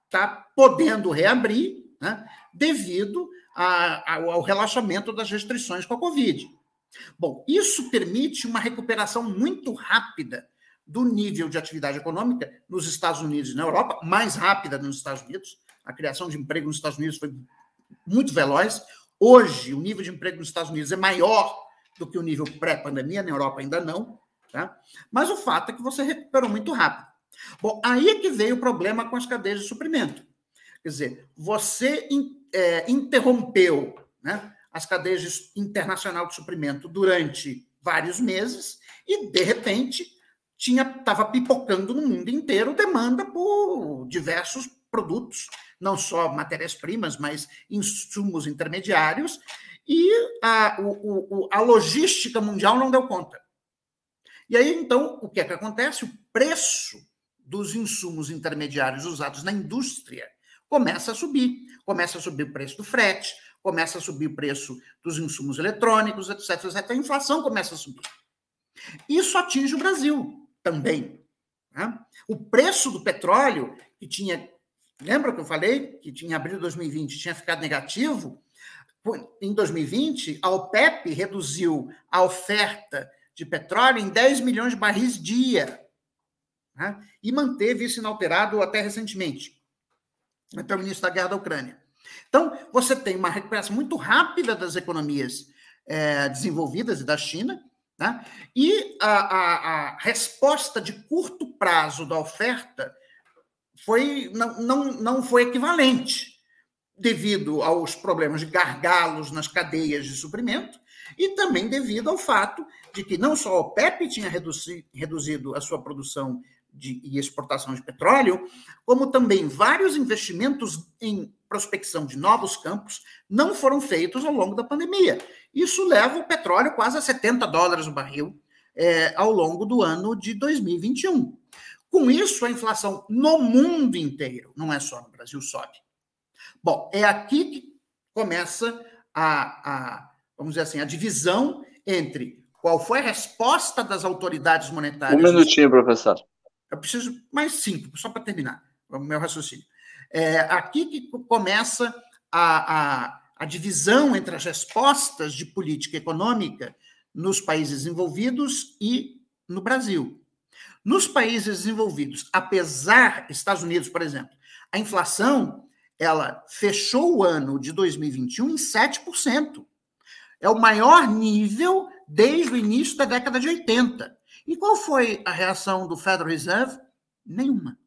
está podendo reabrir, né, devido a, ao relaxamento das restrições com a Covid. Bom, isso permite uma recuperação muito rápida do nível de atividade econômica nos Estados Unidos e na Europa, mais rápida nos Estados Unidos. A criação de emprego nos Estados Unidos foi muito veloz. Hoje, o nível de emprego nos Estados Unidos é maior do que o nível pré-pandemia, na Europa ainda não. Tá? Mas o fato é que você recuperou muito rápido. Bom, aí é que veio o problema com as cadeias de suprimento. Quer dizer, você é, interrompeu né, as cadeias de, internacional de suprimento durante vários meses e, de repente, tinha estava pipocando no mundo inteiro demanda por diversos produtos, não só matérias-primas, mas insumos intermediários, e a, o, o, a logística mundial não deu conta. E aí, então, o que é que acontece? O preço dos insumos intermediários usados na indústria começa a subir. Começa a subir o preço do frete, começa a subir o preço dos insumos eletrônicos, etc, etc. A inflação começa a subir. Isso atinge o Brasil também. Né? O preço do petróleo, que tinha. Lembra que eu falei que em abril de 2020 tinha ficado negativo? Em 2020, a OPEP reduziu a oferta de petróleo em 10 milhões de barris dia né? e manteve isso inalterado até recentemente, até o início da guerra da Ucrânia. Então, você tem uma recuperação muito rápida das economias é, desenvolvidas e da China, né? e a, a, a, resposta de curto prazo da oferta foi, não, não, não foi equivalente, devido aos problemas de gargalos nas cadeias de suprimento e também devido ao fato de que não só a OPEP tinha reduzido a sua produção de, e exportação de petróleo, como também vários investimentos em prospecção de novos campos não foram feitos ao longo da pandemia. Isso leva o petróleo quase a 70 dólares o barril é, ao longo do ano de 2021. Com isso, a inflação no mundo inteiro, não é só no Brasil, sobe. Bom, é aqui que começa a, a vamos dizer assim, a divisão entre qual foi a resposta das autoridades monetárias. Um minutinho, professor. Eu preciso mais cinco, só para terminar o meu raciocínio. É aqui que começa a, a, a divisão entre as respostas de política econômica nos países envolvidos e no Brasil. Nos países desenvolvidos, apesar, Estados Unidos, por exemplo, a inflação ela fechou o ano de 2021 em 7%. É o maior nível desde o início da década de 80. E qual foi a reação do Federal Reserve? Nenhuma.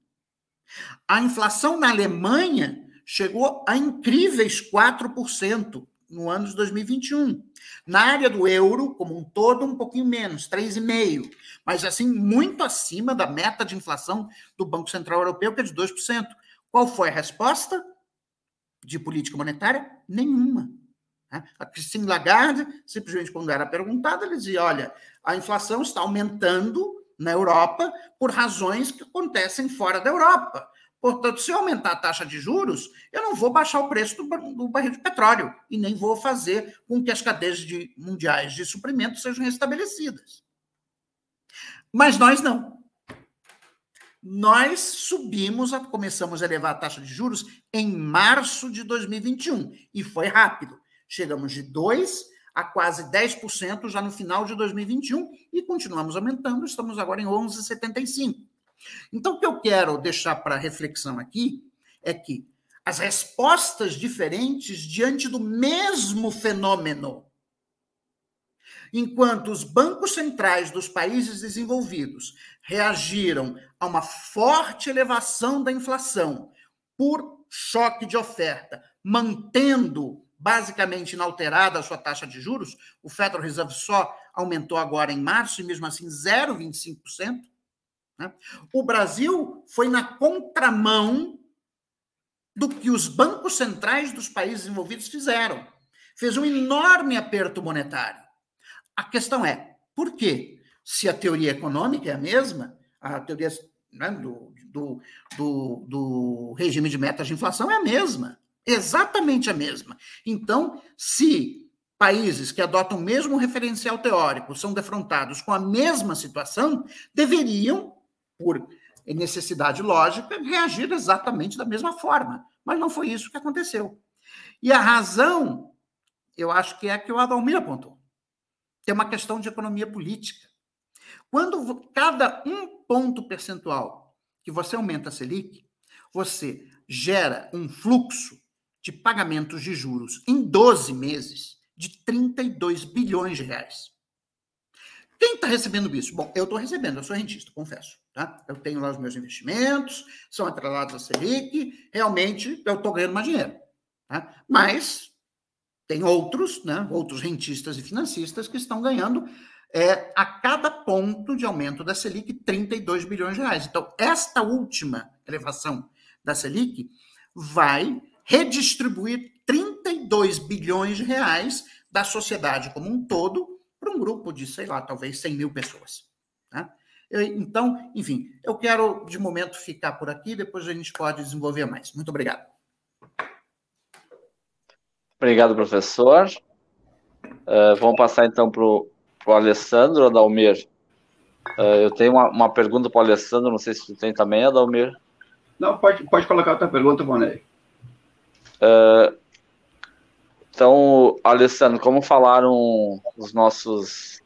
A inflação na Alemanha chegou a incríveis 4% no ano de 2021. Na área do euro, como um todo, um pouquinho menos, 3,5%. Mas, assim, muito acima da meta de inflação do Banco Central Europeu, que é de 2%. Qual foi a resposta de política monetária? Nenhuma. Né? A Christine Lagarde, simplesmente quando era perguntada, dizia: olha, a inflação está aumentando na Europa por razões que acontecem fora da Europa. Portanto, se eu aumentar a taxa de juros, eu não vou baixar o preço do, barril de petróleo e nem vou fazer com que as cadeias de, mundiais de suprimento sejam restabelecidas. Mas nós não. Nós subimos, começamos a elevar a taxa de juros em março de 2021 e foi rápido. Chegamos de 2 a quase 10% já no final de 2021 e continuamos aumentando, estamos agora em 11,75. Então, o que eu quero deixar para reflexão aqui é que as respostas diferentes diante do mesmo fenômeno. Enquanto os bancos centrais dos países desenvolvidos reagiram a uma forte elevação da inflação por choque de oferta, mantendo basicamente inalterada a sua taxa de juros, o Federal Reserve só aumentou agora em março, e mesmo assim 0,25%. Né? O Brasil foi na contramão do que os bancos centrais dos países envolvidos fizeram. Fez um enorme aperto monetário. A questão é, por quê? Se a teoria econômica é a mesma, a teoria né, do, do, do, do regime de metas de inflação é a mesma. Exatamente a mesma. Então, se países que adotam o mesmo referencial teórico são defrontados com a mesma situação, deveriam, por necessidade lógica, reagir exatamente da mesma forma. Mas não foi isso que aconteceu. E a razão, eu acho que é a que o Adalmir apontou. Tem uma questão de economia política. Quando cada um ponto percentual que você aumenta a Selic, você gera um fluxo de pagamentos de juros em 12 meses de 32 bilhões de reais. Quem está recebendo isso? Bom, eu estou recebendo, eu sou rentista, confesso. Tá? Eu tenho lá os meus investimentos, são atrelados à Selic, realmente eu estou ganhando mais dinheiro. Tá? Mas tem outros, né, outros rentistas e financistas que estão ganhando é, a cada ponto de aumento da Selic 32 bilhões de reais. Então, esta última elevação da Selic vai redistribuir 32 bilhões de reais da sociedade como um todo para um grupo de, sei lá, talvez 100 mil pessoas. Né? Então, enfim, eu quero de momento ficar por aqui, depois a gente pode desenvolver mais. Muito obrigado. Obrigado, professor. Uh, vamos passar então para o Alessandro Adalmir. Uh, eu tenho uma, uma pergunta para o Alessandro, não sei se tu tem também, Adalmir. Não, pode, pode colocar outra pergunta, Vonei. Uh, então, Alessandro, como falaram os nossos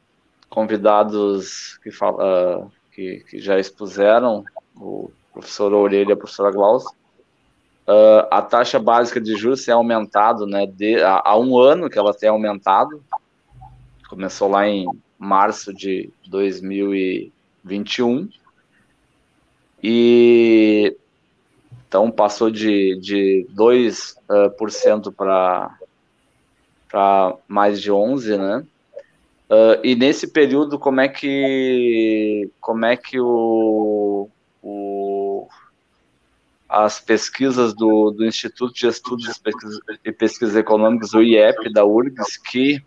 convidados que, fala, que, que já expuseram, o professor Orelha e a professora Glaucia, uh, a taxa básica de juros tem aumentado, né, de, há, há um ano que ela tem aumentado, começou lá em março de 2021, e então passou de, de 2% uh, para mais de 11%, né? Uh, e nesse período, como é que, como é que o, o, as pesquisas do, do Instituto de Estudos e Pesquisas Econômicas, o IEP, da URGS, que,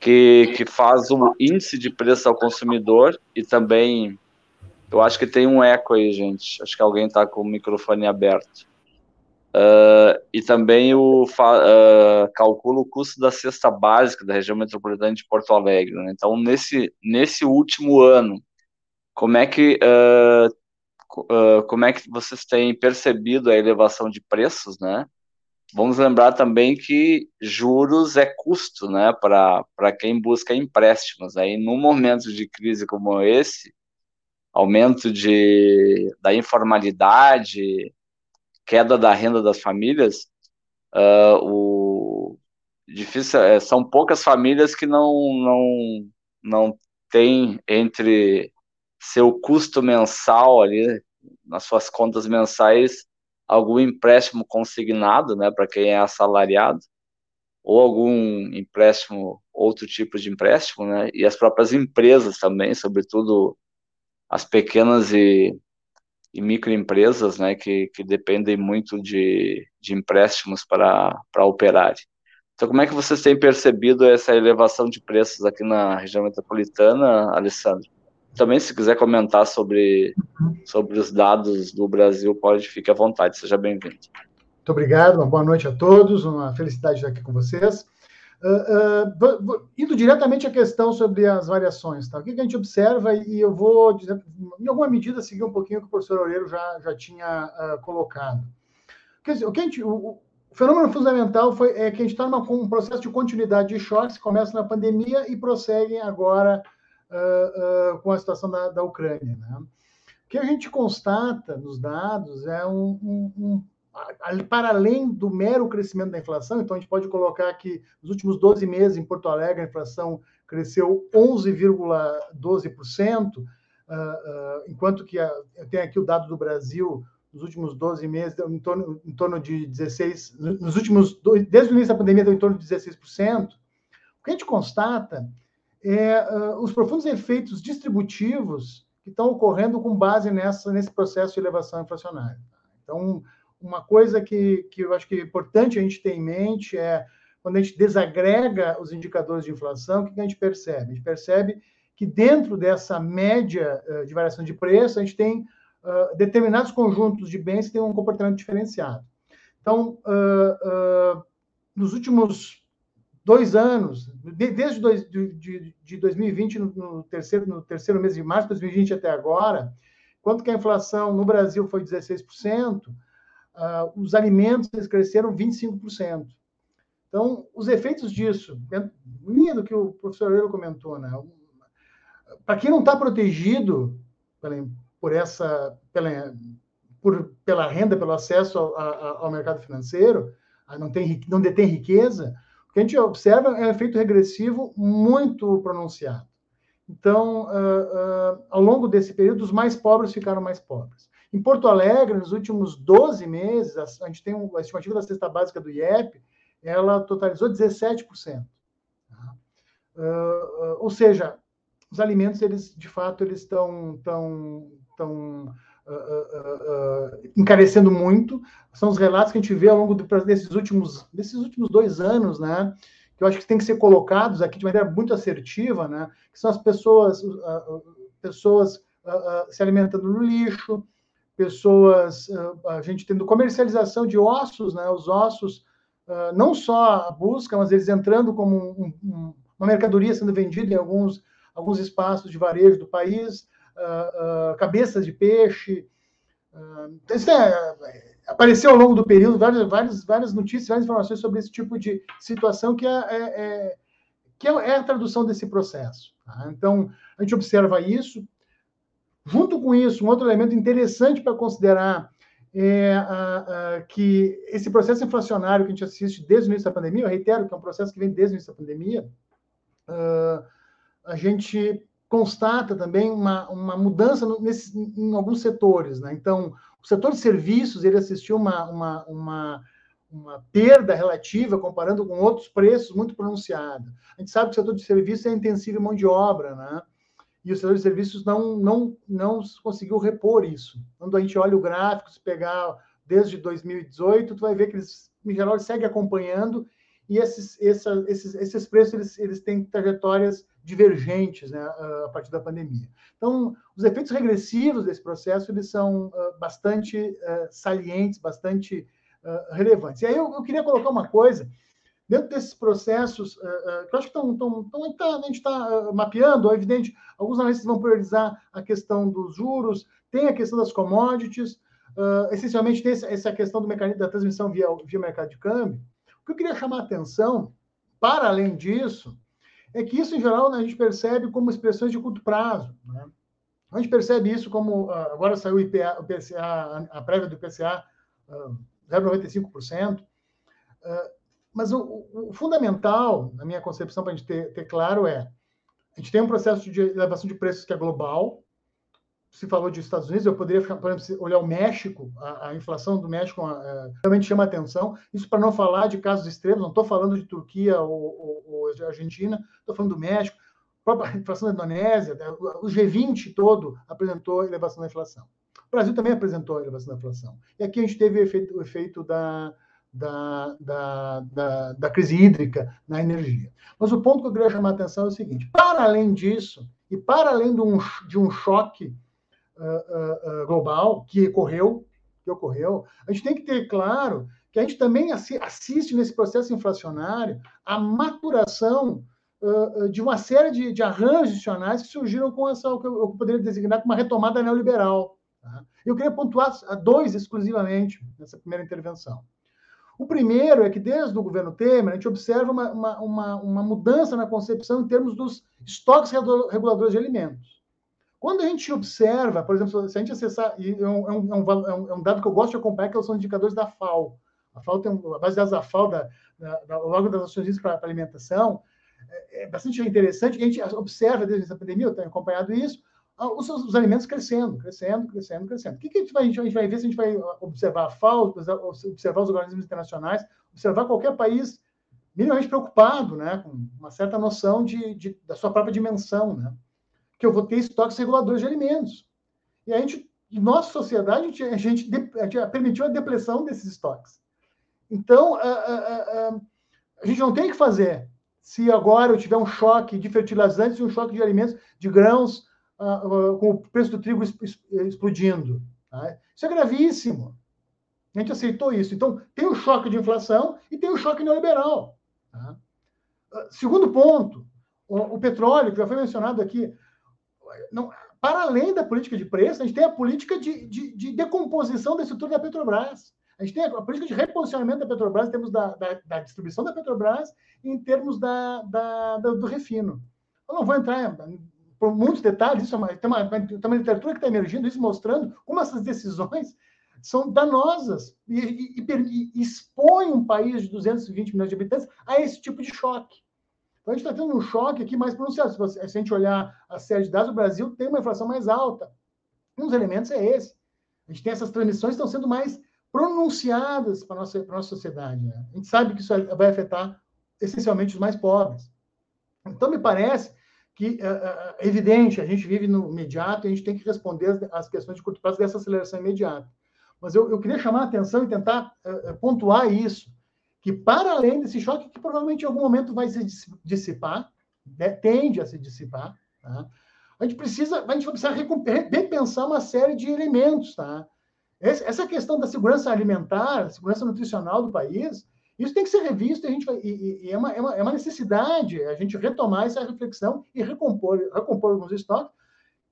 que, que faz o índice de preço ao consumidor e também, eu acho que tem um eco aí, gente, acho que alguém está com o microfone aberto. Uh, e também o uh, calcula o custo da cesta básica da região metropolitana de Porto Alegre. Né? Então, nesse, nesse último ano, como é que uh, como é que vocês têm percebido a elevação de preços, né? Vamos lembrar também que juros é custo, né, para quem busca empréstimos. Aí, num momento de crise como esse, aumento de, da informalidade, queda da renda das famílias, uh, o difícil é, são poucas famílias que não não não têm entre seu custo mensal ali nas suas contas mensais algum empréstimo consignado, né, para quem é assalariado, ou algum empréstimo, outro tipo de empréstimo, né, e as próprias empresas também, sobretudo as pequenas e e microempresas, né, que, que dependem muito de, de empréstimos para, operar. Então, como é que vocês têm percebido essa elevação de preços aqui na região metropolitana, Alessandro? Também, se quiser comentar sobre, sobre os dados do Brasil, pode, fique à vontade, seja bem-vindo. Muito obrigado, uma boa noite a todos, uma felicidade de estar aqui com vocês. Uh, indo diretamente à questão sobre as variações, tá? o que, que, a gente observa, e eu vou, em alguma medida, seguir um pouquinho o que o professor Oreiro já, já tinha uh, colocado. Quer dizer, o, que a gente, o, o, fenômeno fundamental foi, é que a gente está num processo de continuidade de choques, começa na pandemia e prosseguem agora com a situação da, da Ucrânia. Né? O que a gente constata nos dados é um, um, um para além do mero crescimento da inflação, então a gente pode colocar que nos últimos 12 meses em Porto Alegre a inflação cresceu 11,12%, uh, uh, enquanto que a, eu tenho aqui o dado do Brasil nos últimos 12 meses, em torno, em torno de 16, nos últimos, desde o início da pandemia, deu em torno de 16%. O que a gente constata é uh, os profundos efeitos distributivos que estão ocorrendo com base nessa, nesse processo de elevação inflacionária. Então, uma coisa que, que eu acho que é importante a gente ter em mente é quando a gente desagrega os indicadores de inflação, o que a gente percebe? A gente percebe que dentro dessa média uh, de variação de preço, a gente tem uh, determinados conjuntos de bens que têm um comportamento diferenciado. Então, uh, nos últimos dois anos, de, desde dois, de, de 2020, no, no, terceiro, no terceiro mês de março de 2020 até agora, quanto que a inflação no Brasil foi 16%, uh, os alimentos eles cresceram 25%. Então, os efeitos disso, linha do que o professor Euro comentou, né? Para quem não está protegido pela, por essa, pela, por, pela renda, pelo acesso ao, ao mercado financeiro, não, tem, não detém riqueza, o que a gente observa é um efeito regressivo muito pronunciado. Então, uh, uh, ao longo desse período, os mais pobres ficaram mais pobres. Em Porto Alegre, nos últimos 12 meses, a gente tem a estimativa da cesta básica do IEP, ela totalizou 17%. Uh, ou seja, os alimentos, eles de fato, eles estão tão, tão, uh, uh, encarecendo muito. São os relatos que a gente vê ao longo desses últimos, desses últimos dois anos, né? Que eu acho que tem que ser colocados aqui de maneira muito assertiva, né? Que são as pessoas, pessoas se alimentando no lixo, pessoas, a gente tendo comercialização de ossos, né? Os ossos uh, não só a busca, mas eles entrando como um, um, uma mercadoria sendo vendida em alguns, alguns espaços de varejo do país, uh, cabeças de peixe. isso é, apareceu ao longo do período várias, várias, várias notícias, várias informações sobre esse tipo de situação que é, é, é que é a tradução desse processo. Tá? Então, a gente observa isso. Junto com isso, um outro elemento interessante para considerar é a, a, que esse processo inflacionário que a gente assiste desde o início da pandemia, eu reitero que é um processo que vem desde o início da pandemia, uh, a gente constata também uma, uma mudança nesse, em alguns setores. Né? Então, o setor de serviços ele assistiu uma, uma, uma, uma perda relativa comparando com outros preços muito pronunciada. A gente sabe que o setor de serviços é intensivo em mão de obra, né? E o setor de serviços não, não, não conseguiu repor isso. Quando a gente olha o gráfico, se pegar desde 2018, tu vai ver que eles, em geral, seguem acompanhando e esses, essa, esses, esses preços eles, eles têm trajetórias divergentes né, a partir da pandemia. Então, os efeitos regressivos desse processo eles são uh, bastante uh, salientes, bastante uh, relevantes. E aí eu, eu queria colocar uma coisa dentro desses processos, uh, uh, que eu acho que estão, tão, tão, tá, a gente está uh, mapeando, é evidente, alguns analistas vão priorizar a questão dos juros, tem a questão das commodities, essencialmente tem essa, questão do mecanismo da transmissão via, via mercado de câmbio. O que eu queria chamar a atenção, para além disso, é que isso, em geral, né, a gente percebe como expressões de curto prazo. Né? A gente percebe isso como, agora saiu o, IPA, o PCA, a prévia do IPCA, 0,95%, mas o, o, fundamental, na minha concepção, para a gente ter, ter, claro, é a gente tem um processo de elevação de preços que é global. Se falou de Estados Unidos, eu poderia, por exemplo, olhar o México, a, a inflação do México é, realmente chama atenção. Isso para não falar de casos extremos, não estou falando de Turquia ou, ou, ou Argentina, estou falando do México, a própria inflação da Indonésia, né, o G20 todo apresentou elevação da inflação. O Brasil também apresentou elevação da inflação. E aqui a gente teve o efeito, o efeito da, da, da, da, da, crise hídrica na energia. Mas o ponto que eu queria chamar a atenção é o seguinte: para além disso, e para além de um, de um choque uh, uh, uh, global que ocorreu, que ocorreu, a gente tem que ter claro que a gente também assiste nesse processo inflacionário a maturação de uma série de, de arranjos institucionais que surgiram com essa, o que eu poderia designar como uma retomada neoliberal. Tá? Eu queria pontuar dois exclusivamente nessa primeira intervenção. O primeiro é que, desde o governo Temer, a gente observa uma, uma, uma, uma mudança na concepção em termos dos estoques reguladores de alimentos. Quando a gente observa, por exemplo, se a gente acessar, e é um, é um, é um, é um dado que eu gosto de acompanhar, que são indicadores da FAO. A FAO tem, a base da FAO, da, da, da órgão das Nações Unidas para a Alimentação, é, é bastante interessante, que a gente observa desde essa pandemia, eu tenho acompanhado isso, os, os, alimentos crescendo, crescendo, crescendo, crescendo. O que, que a, gente vai, a, gente vai, ver se a gente vai observar a FAO, observar os organismos internacionais, observar qualquer país minimamente preocupado, né, com uma certa noção de, de, da sua própria dimensão, né, que eu vou ter estoques reguladores de alimentos. E a gente, em nossa sociedade, a gente, a gente, a gente permitiu a depressão desses estoques. Então, a, a, a, a gente não tem que fazer se agora eu tiver um choque de fertilizantes e um choque de alimentos, de grãos, com o preço do trigo explodindo. Tá? Isso é gravíssimo. A gente aceitou isso. Então, tem o choque de inflação e tem o choque neoliberal. Tá? Segundo ponto, o, o, petróleo, que já foi mencionado aqui, não, para além da política de preço, a gente tem a política de, de, de decomposição da estrutura da Petrobras. A gente tem a, política de reposicionamento da Petrobras em termos da, da, da distribuição da Petrobras e em termos da, da, do refino. Eu não vou entrar por muitos detalhes, isso é uma, tem, uma, tem uma literatura que está emergindo, isso mostrando como essas decisões são danosas e, e, e, e expõem um país de 220 milhões de habitantes a esse tipo de choque. Então, a gente está tendo um choque aqui mais pronunciado. Se, a gente olhar a série de dados, o Brasil tem uma inflação mais alta. Um dos elementos é esse. A gente tem essas transmissões que estão sendo mais pronunciadas para a nossa, para nossa sociedade. Né? A gente sabe que isso vai afetar essencialmente os mais pobres. Então, me parece que é, evidente, a gente vive no imediato e a gente tem que responder às questões de curto prazo dessa aceleração imediata. Mas eu, eu queria chamar a atenção e tentar é, pontuar isso, que para além desse choque, que provavelmente em algum momento vai se dissipar, né, tende a se dissipar, tá? a gente precisa, a gente vai precisar repensar uma série de elementos, tá? Essa questão da segurança alimentar, segurança nutricional do país, Isso tem que ser revisto, a gente vai, e, e é, uma, é, uma, é, uma, necessidade a gente retomar essa reflexão e recompor, recompor alguns estoques,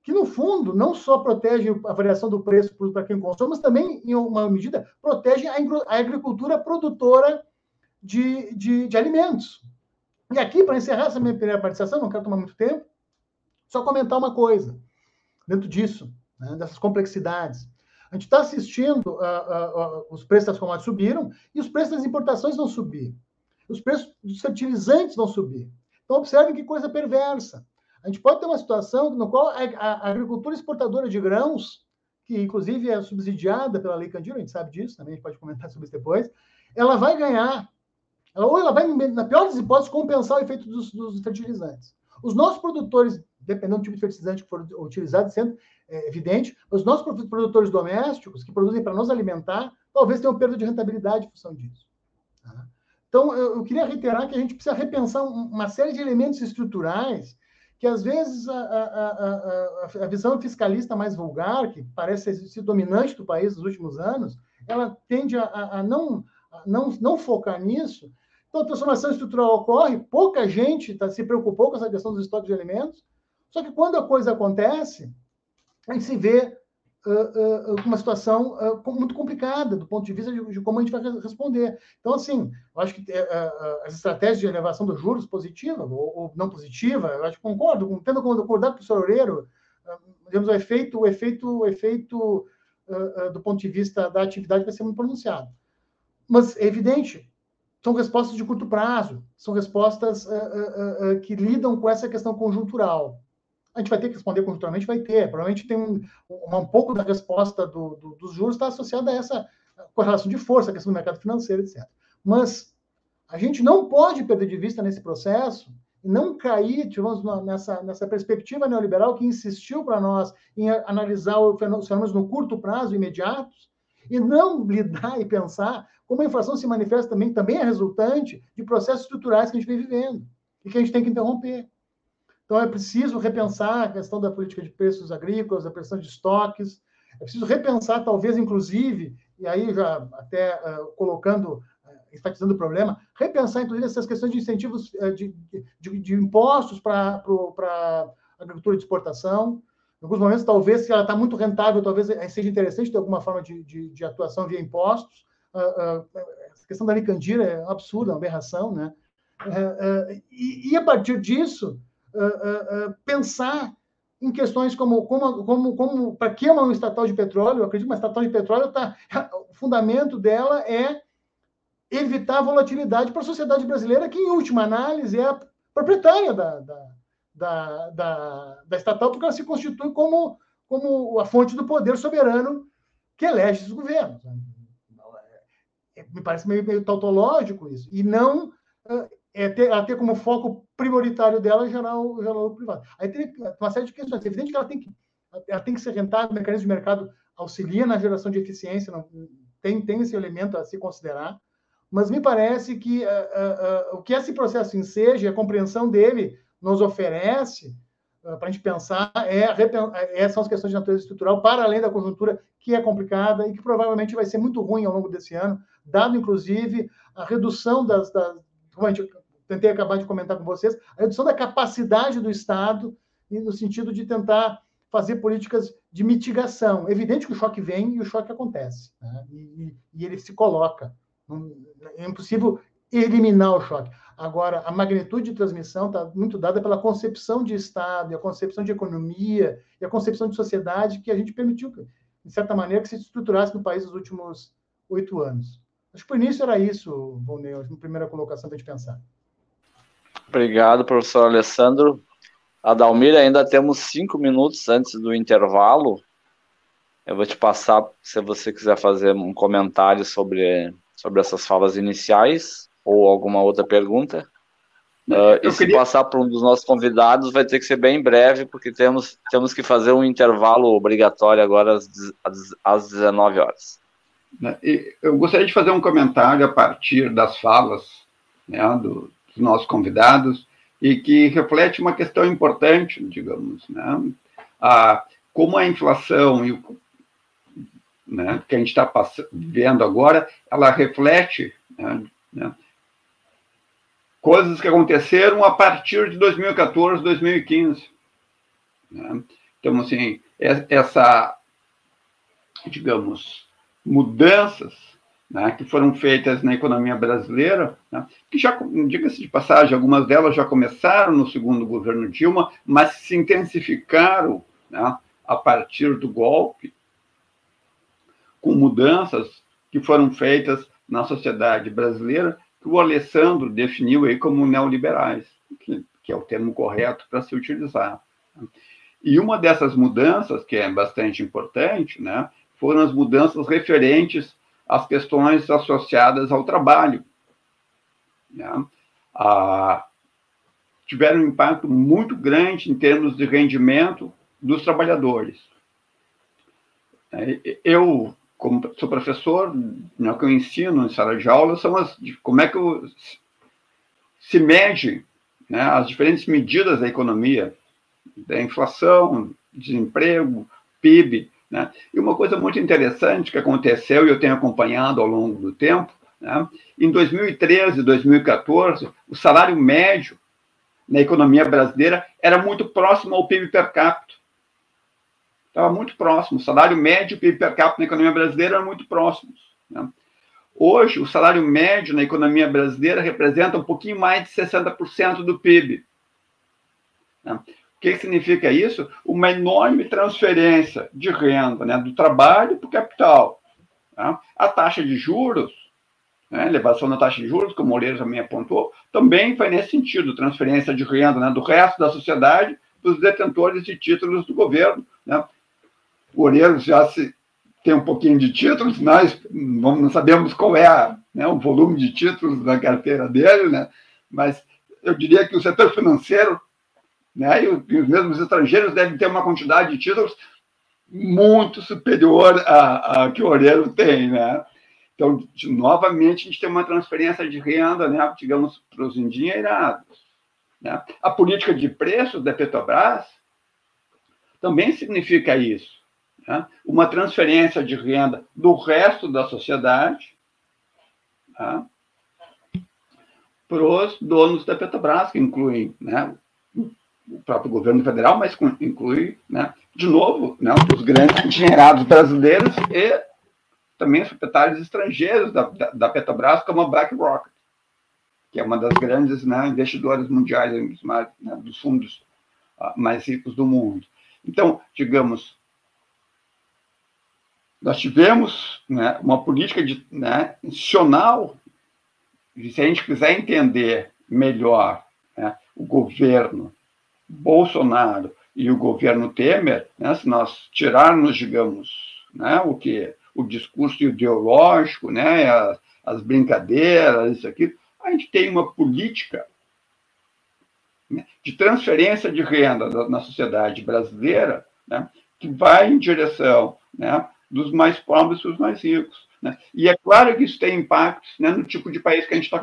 que, no fundo, não só protege a variação do preço para quem consome, mas também, em uma medida, protege a, a agricultura produtora de, de, de alimentos. E aqui, para encerrar essa minha primeira participação, não quero tomar muito tempo, só comentar uma coisa dentro disso, né, dessas complexidades. A gente está assistindo, uh, uh, uh, os preços das commodities subiram e os preços das importações vão subir. Os preços dos fertilizantes vão subir. Então, observem que coisa perversa. A gente pode ter uma situação no qual a, a agricultura exportadora de grãos, que inclusive é subsidiada pela Lei Candilo, a gente sabe disso, também a gente pode comentar sobre isso depois, ela vai ganhar, ou ela vai, na pior das hipóteses, compensar o efeito dos, dos fertilizantes. Os nossos produtores, dependendo do tipo de fertilizante que for utilizado, sendo é, evidente, os nossos produtores domésticos, que produzem para nos alimentar, talvez tenham perda de rentabilidade em função disso. Tá? Então, eu, eu, queria reiterar que a gente precisa repensar uma série de elementos estruturais que, às vezes, a, a, a, a visão fiscalista mais vulgar, que parece ser dominante do país nos últimos anos, ela tende a, não, não, não focar nisso então, a transformação estrutural ocorre, pouca gente tá, se preocupou com essa questão dos estoques de alimentos, só que quando a coisa acontece, a gente se vê uh, uh, uma situação uh, muito complicada do ponto de vista de, de, como a gente vai responder. Então, assim, eu acho que as estratégias de elevação dos juros positiva ou, ou, não positiva, eu acho que concordo, tendo concordar com o professor Oreiro, digamos, o efeito, o efeito, o efeito do ponto de vista da atividade vai ser muito pronunciado. Mas é evidente, são respostas de curto prazo, são respostas que lidam com essa questão conjuntural. A gente vai ter que responder conjunturalmente? Vai ter. Provavelmente tem um, um, pouco da resposta do, do, dos juros está associada a essa correlação de força, a questão do mercado financeiro, etc. Mas a gente não pode perder de vista nesse processo e não cair, tivemos nessa, nessa perspectiva neoliberal que insistiu para nós em analisar os fenômenos no curto prazo, imediatos, e não lidar e pensar como a inflação se manifesta também, também é resultante de processos estruturais que a gente vem vivendo e que a gente tem que interromper. Então, é preciso repensar a questão da política de preços agrícolas, da pressão de estoques, é preciso repensar, talvez, inclusive, e aí já até uh, colocando, uh, enfatizando o problema, repensar, inclusive, essas questões de incentivos uh, de, de, de, impostos para a agricultura de exportação. Em alguns momentos, talvez, se ela está muito rentável, talvez seja interessante ter alguma forma de, de, de atuação via impostos, a questão da Licandira é absurda, é uma aberração, né? E, e, a partir disso, pensar em questões como, como, como, como para que uma estatal de petróleo? Eu acredito que uma estatal de petróleo tá, o fundamento dela é evitar a volatilidade para a sociedade brasileira, que, em última análise, é a proprietária da, da, da, da, da estatal, porque ela se constitui como, como a fonte do poder soberano que elege os governos. Né? me parece meio, meio tautológico isso, e não é ter, ter como foco prioritário dela gerar o, gerar o privado. Aí tem uma série de questões. É evidente que ela tem que, ela tem que ser rentável, o mecanismo de mercado auxilia na geração de eficiência, não, tem, tem esse elemento a se considerar, mas me parece que uh, uh, o que esse processo enseja, a compreensão dele nos oferece, para a gente pensar, é, é, são as questões de natureza estrutural, para além da conjuntura, que é complicada e que provavelmente vai ser muito ruim ao longo desse ano, dado inclusive a redução das, das como a gente tentei acabar de comentar com vocês, a redução da capacidade do Estado no sentido de tentar fazer políticas de mitigação. É evidente que o choque vem e o choque acontece, né? e, e, ele se coloca. É impossível eliminar o choque. Agora, a magnitude de transmissão está muito dada pela concepção de Estado, e a concepção de economia, e a concepção de sociedade que a gente permitiu, de certa maneira, que se estruturasse no país nos últimos oito anos. Acho que por início era isso, Volney, a primeira colocação para a gente pensar. Obrigado, professor Alessandro. Adalmir, ainda temos cinco minutos antes do intervalo. Eu vou te passar, se você quiser fazer um comentário sobre, sobre essas falas iniciais ou alguma outra pergunta. Uh, e se queria... passar para um dos nossos convidados, vai ter que ser bem breve, porque temos, temos que fazer um intervalo obrigatório agora às, às 19 horas. Né? Eu gostaria de fazer um comentário a partir das falas né, do, dos nossos convidados e que reflete uma questão importante, digamos, né? a, como a inflação e o né, que a gente está vendo agora, ela reflete, né, Né? Coisas que aconteceram a partir de 2014, 2015. Né? Então, assim, essa, digamos, mudanças né, que foram feitas na economia brasileira, né, que já, diga-se de passagem, algumas delas já começaram no segundo governo Dilma, mas se intensificaram né, a partir do golpe, com mudanças que foram feitas na sociedade brasileira, que o Alessandro definiu aí como neoliberais, que, que é o termo correto para se utilizar. E uma dessas mudanças, que é bastante importante, né, foram as mudanças referentes às questões associadas ao trabalho. Né? Ah, tiveram um impacto muito grande em termos de rendimento dos trabalhadores. É, eu, como sou professor, né, o que eu ensino em sala de aula são as, como é que eu, se mede né, as diferentes medidas da economia, da inflação, desemprego, PIB. Né? E uma coisa muito interessante que aconteceu e eu tenho acompanhado ao longo do tempo, né? em 2013 e 2014, o salário médio na economia brasileira era muito próximo ao PIB per capita. Estava muito próximo. O salário médio e o PIB per capita na economia brasileira eram muito próximos. Né? Hoje, o salário médio na economia brasileira representa um pouquinho mais de 60% do PIB. O que significa isso? Uma enorme transferência de renda né, do trabalho para o capital. Né? A taxa de juros, né, elevação da taxa de juros, como o Moreira também apontou, também vai nesse sentido, transferência de renda né, do resto da sociedade para os detentores de títulos do governo. Né? O Moreira já se, tem um pouquinho de títulos, nós não sabemos qual é a, né, o volume de títulos da carteira dele, né? mas eu diria que o setor financeiro né? E, os mesmos estrangeiros devem ter uma quantidade de títulos muito superior à, que o Oreiro tem, né? Então, de, novamente, a gente tem uma transferência de renda, né, digamos, para os endinheirados. Né? A política de preços da Petrobras também significa isso. Né? Uma transferência de renda do resto da sociedade né? para os donos da Petrobras, que incluem né, o próprio governo federal, mas inclui, né, de novo, né, os grandes engenheirados brasileiros e também os proprietários estrangeiros da, da, da Petrobras, como a BlackRock, que é uma das grandes né, investidoras mundiais, né, dos fundos uh, mais ricos do mundo. Então, digamos, nós tivemos né, uma política de, né, institucional, e se a gente quiser entender melhor né, o governo Bolsonaro e o governo Temer, né, se nós tirarmos, digamos, né, o que o discurso ideológico, né, as, as brincadeiras, isso aqui, a gente tem uma política né, de transferência de renda na sociedade brasileira né, que vai em direção né, dos mais pobres para os mais ricos. Né? E é claro que isso tem impactos né, no tipo de país que a gente está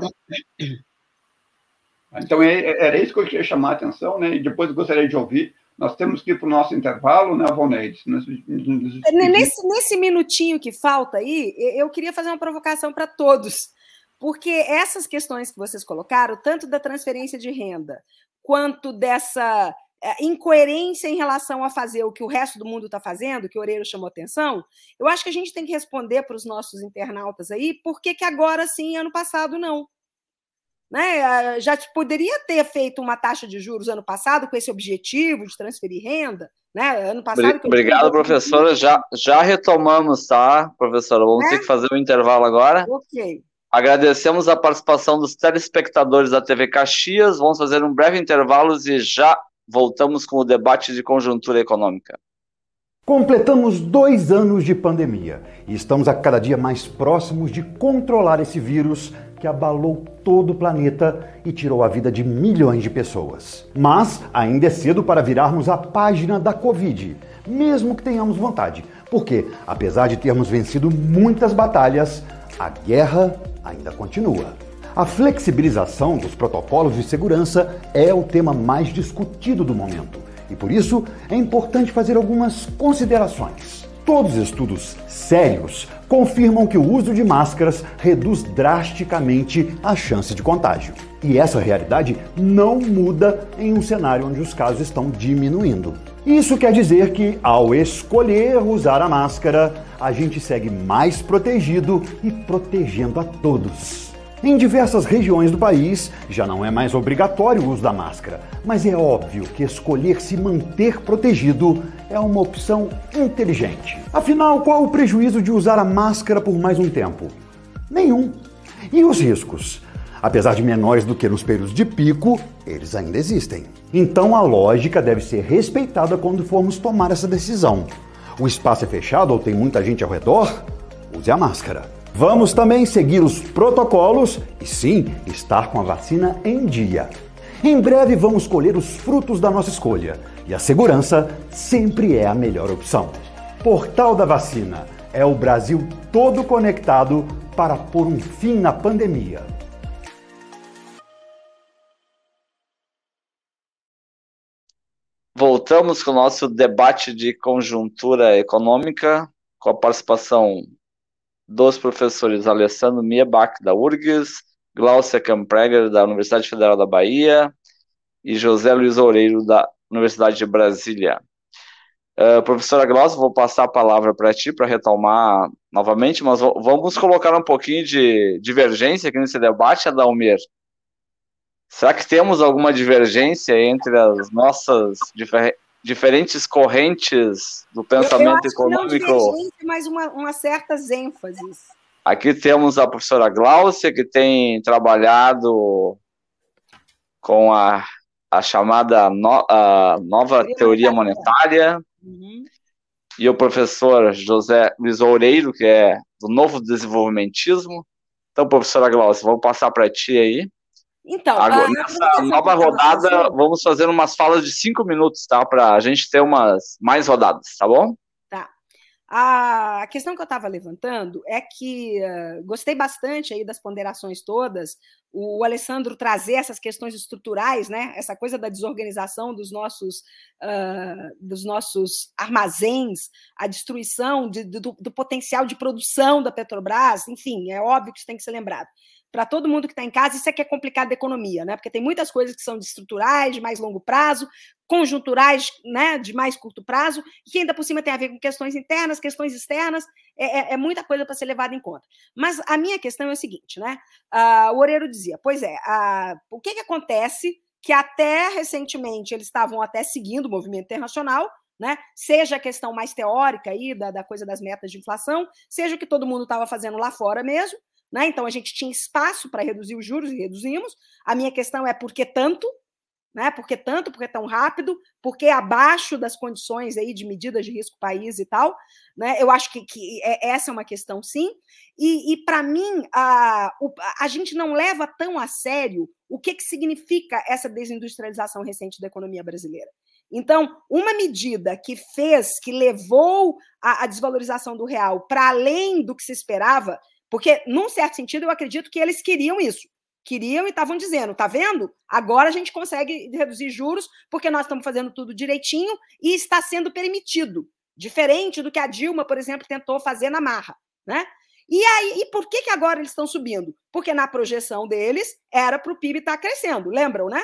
então, é, é, era isso que eu queria chamar a atenção, né? E depois gostaria de ouvir. Nós temos que ir para o nosso intervalo, né, Valneide? Nesse, nesse minutinho que falta aí, eu queria fazer uma provocação para todos. Porque essas questões que vocês colocaram, tanto da transferência de renda, quanto dessa é, incoerência em relação a fazer o que o resto do mundo está fazendo, que o Oreiro chamou atenção, eu acho que a gente tem que responder para os nossos internautas aí, por que agora sim, ano passado não? Né? Já poderia ter feito uma taxa de juros ano passado com esse objetivo de transferir renda. Né? Ano passado, Obrigado, professora. Já, já retomamos, tá, professora? Vamos ter que fazer um intervalo agora. Ok. Agradecemos a participação dos telespectadores da TV Caxias. Vamos fazer um breve intervalo e já voltamos com o debate de conjuntura econômica. Completamos dois anos de pandemia e estamos a cada dia mais próximos de controlar esse vírus que abalou todo o planeta e tirou a vida de milhões de pessoas. Mas ainda é cedo para virarmos a página da Covid, mesmo que tenhamos vontade, porque, apesar de termos vencido muitas batalhas, a guerra ainda continua. A flexibilização dos protocolos de segurança é o tema mais discutido do momento e por isso é importante fazer algumas considerações. Todos os estudos sérios confirmam que o uso de máscaras reduz drasticamente a chance de contágio. E essa realidade não muda em um cenário onde os casos estão diminuindo. Isso quer dizer que, ao escolher usar a máscara, a gente segue mais protegido e protegendo a todos. Em diversas regiões do país, já não é mais obrigatório o uso da máscara, mas é óbvio que escolher se manter protegido é uma opção inteligente. Afinal, qual o prejuízo de usar a máscara por mais um tempo? Nenhum. E os riscos? Apesar de menores do que nos períodos de pico, eles ainda existem. Então a lógica deve ser respeitada quando formos tomar essa decisão. O espaço é fechado ou tem muita gente ao redor? Use a máscara. Vamos também seguir os protocolos e sim, estar com a vacina em dia. Em breve vamos colher os frutos da nossa escolha e a segurança sempre é a melhor opção. Portal da Vacina é o Brasil todo conectado para pôr um fim na pandemia. Voltamos com o nosso debate de conjuntura econômica, com a participação dos professores Alessandro Miebach, da URGS, Glaucia Campreger, da Universidade Federal da Bahia, e José Luiz Oureiro, da Universidade de Brasília. Uh, professora Glaucia, vou passar a palavra para ti para retomar novamente, mas vamos colocar um pouquinho de divergência aqui nesse debate, Adalmir. Será que temos alguma divergência entre as nossas difer diferentes correntes do pensamento eu, eu econômico. Não mas uma, umas certas ênfases. Aqui temos a professora Gláucia, que tem trabalhado com a, a chamada no, a nova teoria monetária, uhum. e o professor José Luiz Oureiro, que é do novo desenvolvimentismo. Então, professora Gláucia, vou passar para ti aí. Então, Agora, nessa nova rodada, vamos fazer umas falas de cinco minutos, tá? Para a gente ter umas mais rodadas, tá bom? A questão que eu estava levantando é que uh, gostei bastante aí das ponderações todas, o Alessandro trazer essas questões estruturais, né? Essa coisa da desorganização dos nossos, uh, dos nossos armazéns, a destruição de, do, do potencial de produção da Petrobras, enfim, é óbvio que isso tem que ser lembrado para todo mundo que está em casa, isso é que é complicado da economia, né? Porque tem muitas coisas que são de estruturais, de mais longo prazo, conjunturais, né, de mais curto prazo, e que ainda por cima tem a ver com questões internas, questões externas, é, é, é muita coisa para ser levada em conta. Mas a minha questão é o seguinte, né? Uh, o Oreiro dizia, pois é, o que, que acontece que até recentemente eles estavam até seguindo o movimento internacional, né? Seja a questão mais teórica aí da, da coisa das metas de inflação, seja o que todo mundo estava fazendo lá fora mesmo, né? Então a gente tinha espaço para reduzir os juros e reduzimos. A minha questão é por que tanto? Né? Por que tanto? Por que tão rápido? Por que abaixo das condições aí de medidas de risco país e tal? Né? Eu acho que, que é, essa é uma questão, sim. E, e para mim, a, a gente não leva tão a sério o que, que significa essa desindustrialização recente da economia brasileira. Então, uma medida que fez, que levou a, a desvalorização do real para além do que se esperava, porque, num certo sentido, eu acredito que eles queriam isso. Queriam e estavam dizendo, tá vendo? Agora a gente consegue reduzir juros porque nós estamos fazendo tudo direitinho e está sendo permitido. Diferente do que a Dilma, por exemplo, tentou fazer na marra, né? E aí, e por que, que agora eles estão subindo? Porque na projeção deles era para o PIB estar tá crescendo, lembram, né?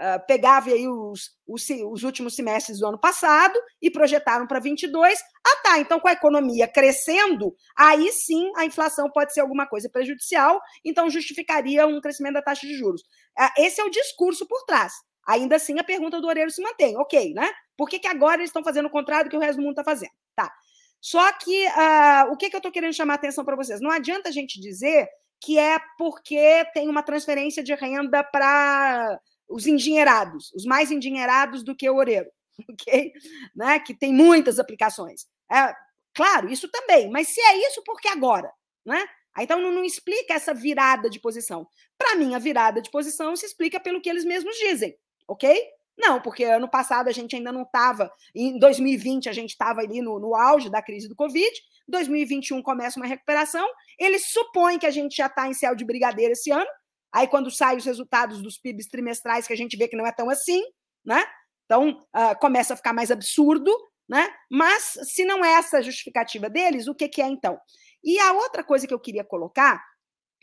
Uh, pegava aí os, os, os, últimos semestres do ano passado e projetaram para 22. Ah, tá. Então, com a economia crescendo, aí sim a inflação pode ser alguma coisa prejudicial, então justificaria um crescimento da taxa de juros. Uh, esse é o discurso por trás. Ainda assim, a pergunta do Oreiro se mantém. Ok, né? Por que, que agora eles estão fazendo o contrário do que o resto do mundo está fazendo? Tá. Só que uh, o que, que eu estou querendo chamar a atenção para vocês? Não adianta a gente dizer que é porque tem uma transferência de renda para os endinheirados, os mais endinheirados do que o Oreiro, <laughs> ok? Né? Que tem muitas aplicações. É, claro, isso também, mas se é isso, por que agora? Né? Então não, não explica essa virada de posição. Para mim, a virada de posição se explica pelo que eles mesmos dizem, ok? Não, porque ano passado a gente ainda não estava, em 2020 a gente estava ali no, no auge da crise do Covid, 2021 começa uma recuperação, eles supõem que a gente já está em céu de brigadeiro esse ano, Aí, quando saem os resultados dos PIBs trimestrais, que a gente vê que não é tão assim, né? Então, uh, começa a ficar mais absurdo, né? Mas se não é essa a justificativa deles, o que, que é então? E a outra coisa que eu queria colocar,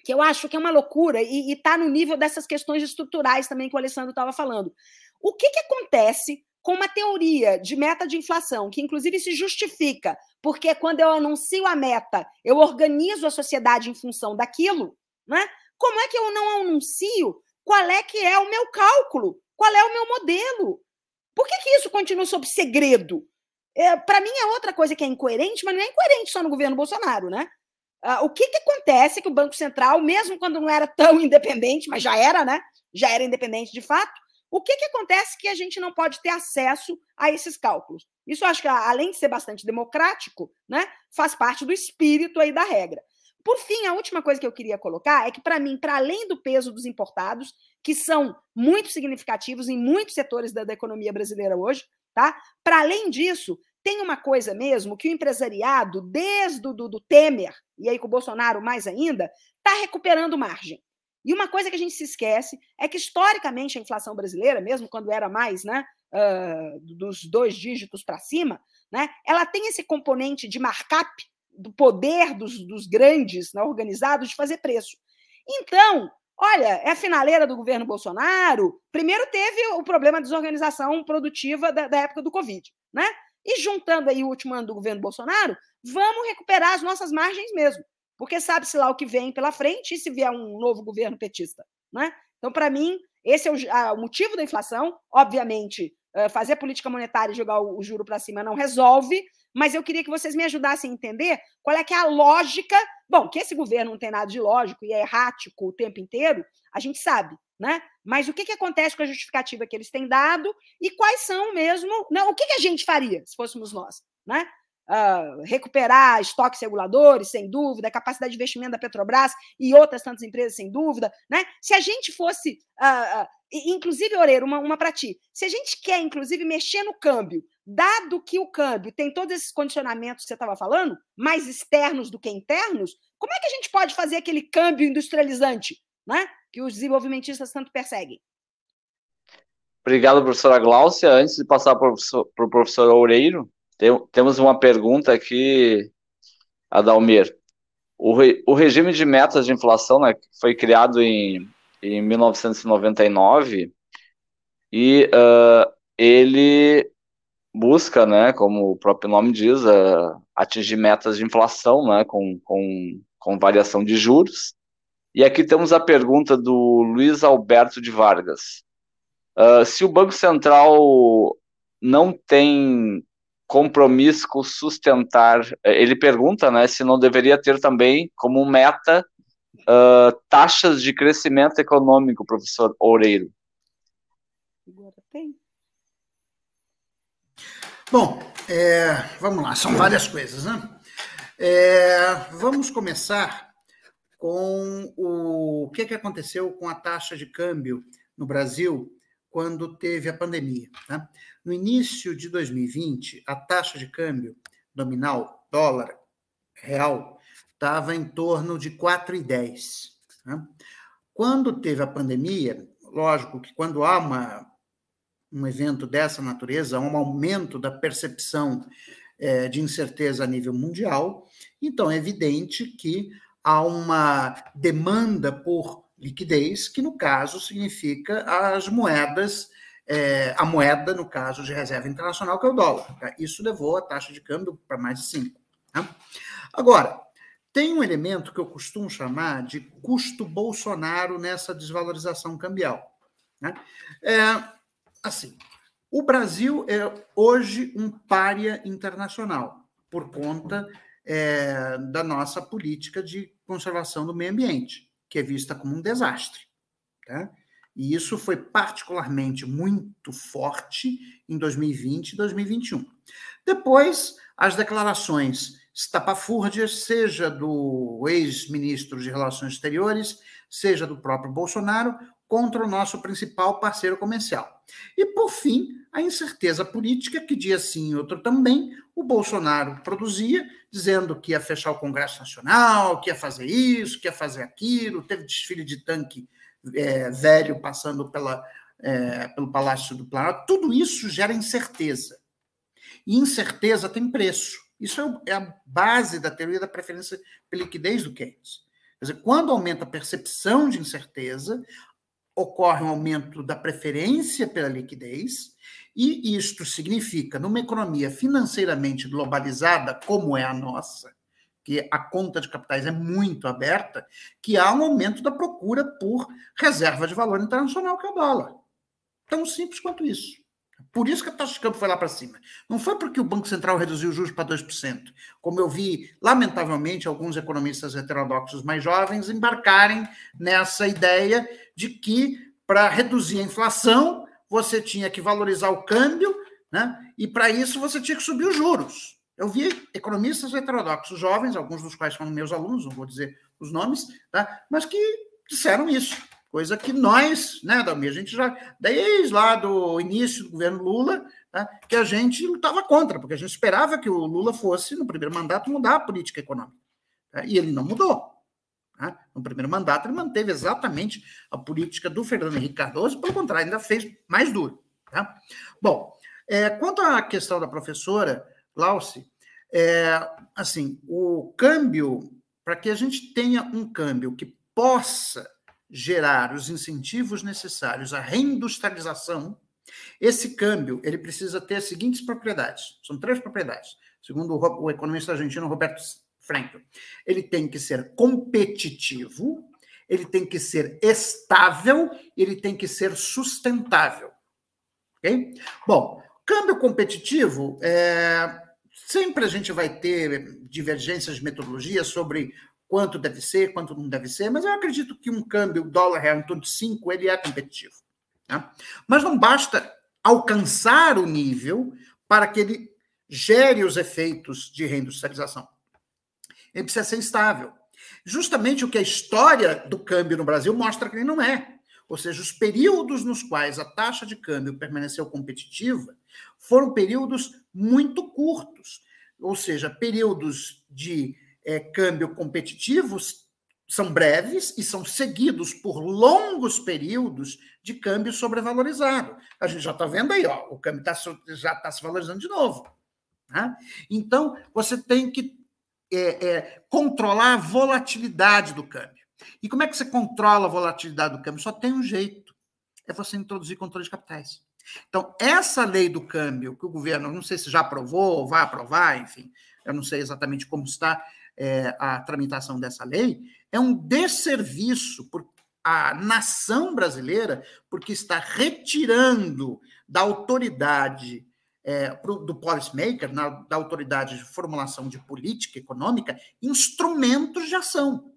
que eu acho que é uma loucura e está no nível dessas questões estruturais também que o Alessandro estava falando. O que, que acontece com uma teoria de meta de inflação, que inclusive se justifica, porque quando eu anuncio a meta, eu organizo a sociedade em função daquilo, né? Como é que eu não anuncio qual é que é o meu cálculo? Qual é o meu modelo? Por que, que isso continua sob segredo? É, Para mim é outra coisa que é incoerente, mas não é incoerente só no governo Bolsonaro, né? Uh, o que, que acontece que o Banco Central, mesmo quando não era tão <laughs> independente, mas já era, né? Já era independente de fato, o que, que acontece que a gente não pode ter acesso a esses cálculos? Isso acho que, além de ser bastante democrático, né, faz parte do espírito aí da regra. Por fim, a última coisa que eu queria colocar é que, para mim, para além do peso dos importados, que são muito significativos em muitos setores da, da economia brasileira hoje, tá? Para além disso, tem uma coisa mesmo que o empresariado, desde o do, do Temer, e aí com o Bolsonaro mais ainda, está recuperando margem. E uma coisa que a gente se esquece é que, historicamente, a inflação brasileira, mesmo quando era mais né, uh, dos dois dígitos para cima, né, ela tem esse componente de markup do poder dos, dos grandes né, organizados de fazer preço. Então, olha, é a finaleira do governo Bolsonaro. Primeiro teve o problema da desorganização produtiva da, da época do Covid, né? E juntando aí o último ano do governo Bolsonaro, vamos recuperar as nossas margens mesmo porque sabe-se lá o que vem pela frente e se vier um novo governo petista. Né? Então, para mim, esse é o, a, o, motivo da inflação. Obviamente, uh, fazer política monetária e jogar o, o juro para cima não resolve, mas eu queria que vocês me ajudassem a entender qual é que é a lógica. Bom, que esse governo não tem nada de lógico e é errático o tempo inteiro, a gente sabe, né? Mas o que, que acontece com a justificativa que eles têm dado e quais são mesmo. Não, o que, que a gente faria se fôssemos nós? Né? Uh, recuperar estoques reguladores, sem dúvida, capacidade de investimento da Petrobras e outras tantas empresas, sem dúvida. Né? Se a gente fosse, uh, uh, inclusive, Oreiro, uma, uma para ti, se a gente quer, inclusive, mexer no câmbio, dado que o câmbio tem todos esses condicionamentos que você estava falando, mais externos do que internos, como é que a gente pode fazer aquele câmbio industrializante né? que os desenvolvimentistas tanto perseguem? Obrigado, professora Gláucia. Antes de passar para o professor, professor Oureiro, tem, temos uma pergunta aqui, Adalmir. O, o regime de metas de inflação né, foi criado em, em 1999 e uh, ele busca, né, como o próprio nome diz, uh, atingir metas de inflação né, com, com, com variação de juros. E aqui temos a pergunta do Luiz Alberto de Vargas. Uh, se o Banco Central não tem compromisso com sustentar. Eh, ele pergunta, né, se não deveria ter também como meta uh, taxas de crescimento econômico, professor Oureiro. Agora tem. Bom, é, vamos lá, são várias coisas, né? É, vamos começar com o, o que, que aconteceu com a taxa de câmbio no Brasil quando teve a pandemia. Tá? No início de 2020, a taxa de câmbio nominal, dólar, real, estava em torno de 4,10. Tá? Quando teve a pandemia, lógico que quando há uma, um evento dessa natureza, há um aumento da percepção é, de incerteza a nível mundial, então é evidente que há uma demanda por liquidez, que no caso significa as moedas, é, a moeda, no caso de reserva internacional, que é o dólar. Tá? Isso levou a taxa de câmbio para mais de 5. Tá? Agora, tem um elemento que eu costumo chamar de custo Bolsonaro nessa desvalorização cambial. Né? É, assim, o Brasil é hoje um pária internacional por conta é, da nossa política de conservação do meio ambiente que é vista como um desastre. Tá? E isso foi particularmente muito forte em 2020 e 2021. Depois, as declarações estapafúrdias, seja do ex-ministro de Relações Exteriores, seja do próprio Bolsonaro, contra o nosso principal parceiro comercial. E, por fim, a incerteza política, que dia sim e outro também, o Bolsonaro produzia, dizendo que ia fechar o Congresso Nacional, que ia fazer isso, que ia fazer aquilo, teve desfile de tanque é, velho passando pela, é, pelo Palácio do Planalto, tudo isso gera incerteza. E incerteza tem preço. Isso é, é a base da teoria da preferência pela liquidez do Keynes. Quer dizer, quando aumenta a percepção de incerteza, ocorre um aumento da preferência pela liquidez, e isto significa, numa economia financeiramente globalizada, como é a nossa, que a conta de capitais é muito aberta, que há um aumento da procura por reserva de valor internacional, que é o dólar. Tão simples quanto isso. Por isso que a taxa de câmbio foi lá para cima. Não foi porque o Banco Central reduziu os juros para 2%. Como eu vi, lamentavelmente, alguns economistas heterodoxos mais jovens embarcarem nessa ideia de que, para reduzir a inflação, você tinha que valorizar o câmbio, né? e para isso você tinha que subir os juros. Eu vi economistas heterodoxos jovens, alguns dos quais foram meus alunos, não vou dizer os nomes, tá? mas que disseram isso. Coisa que nós, né, Dalmir, a gente já, desde lá do início do governo Lula, tá, que a gente lutava contra, porque a gente esperava que o Lula fosse, no primeiro mandato, mudar a política econômica. Tá, e ele não mudou. Tá? No primeiro mandato, ele manteve exatamente a política do Fernando Henrique Cardoso, pelo contrário, ainda fez mais duro. Tá? Bom, é, quanto à questão da professora Lauce, é, assim, o câmbio, para que a gente tenha um câmbio que possa gerar os incentivos necessários à reindustrialização, esse câmbio ele precisa ter as seguintes propriedades. São três propriedades, segundo o, o economista argentino Roberto Franco. Ele tem que ser competitivo, ele tem que ser estável, ele tem que ser sustentável. Ok? Bom, câmbio competitivo, é, sempre a gente vai ter divergências de metodologia sobre quanto deve ser, quanto não deve ser, mas eu acredito que um câmbio dólar real em torno de 5 ele é competitivo. Né? Mas não basta alcançar o nível para que ele gere os efeitos de reindustrialização. Ele precisa ser estável. Justamente o que a história do câmbio no Brasil mostra que ele não é. Ou seja, os períodos nos quais a taxa de câmbio permaneceu competitiva foram períodos muito curtos. Ou seja, períodos de é, câmbio competitivos são breves e são seguidos por longos períodos de câmbio sobrevalorizado. A gente já está vendo aí, ó, o câmbio tá, já está se valorizando de novo. Né? Então, você tem que é, é, controlar a volatilidade do câmbio. E como é que você controla a volatilidade do câmbio? Só tem um jeito: é você introduzir controle de capitais. Então, essa lei do câmbio que o governo, não sei se já aprovou ou vai aprovar, enfim, eu não sei exatamente como está, é, a tramitação dessa lei, é um desserviço a nação brasileira, porque está retirando da autoridade é, do policymaker, na, da autoridade de formulação de política econômica, instrumentos de ação.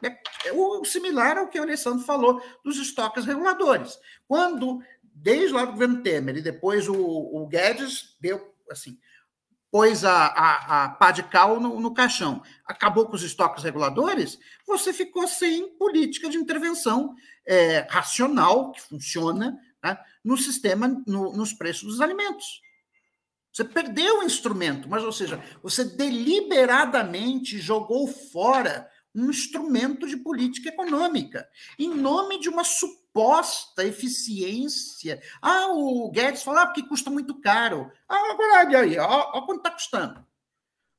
É, é o similar ao que o Alessandro falou dos estoques reguladores. Quando, desde lá do governo Temer e depois o, o Guedes deu assim, pôs a, a, a pá de cal no, no caixão, acabou com os estoques reguladores, você ficou sem política de intervenção é, racional, que funciona, né, no sistema, no, nos preços dos alimentos. Você perdeu o instrumento, mas, ou seja, você deliberadamente jogou fora um instrumento de política econômica, em nome de uma suposta eficiência. Ah, o Guedes falou ah, porque custa muito caro. Ah, agora aí, ó, ó quanto está custando.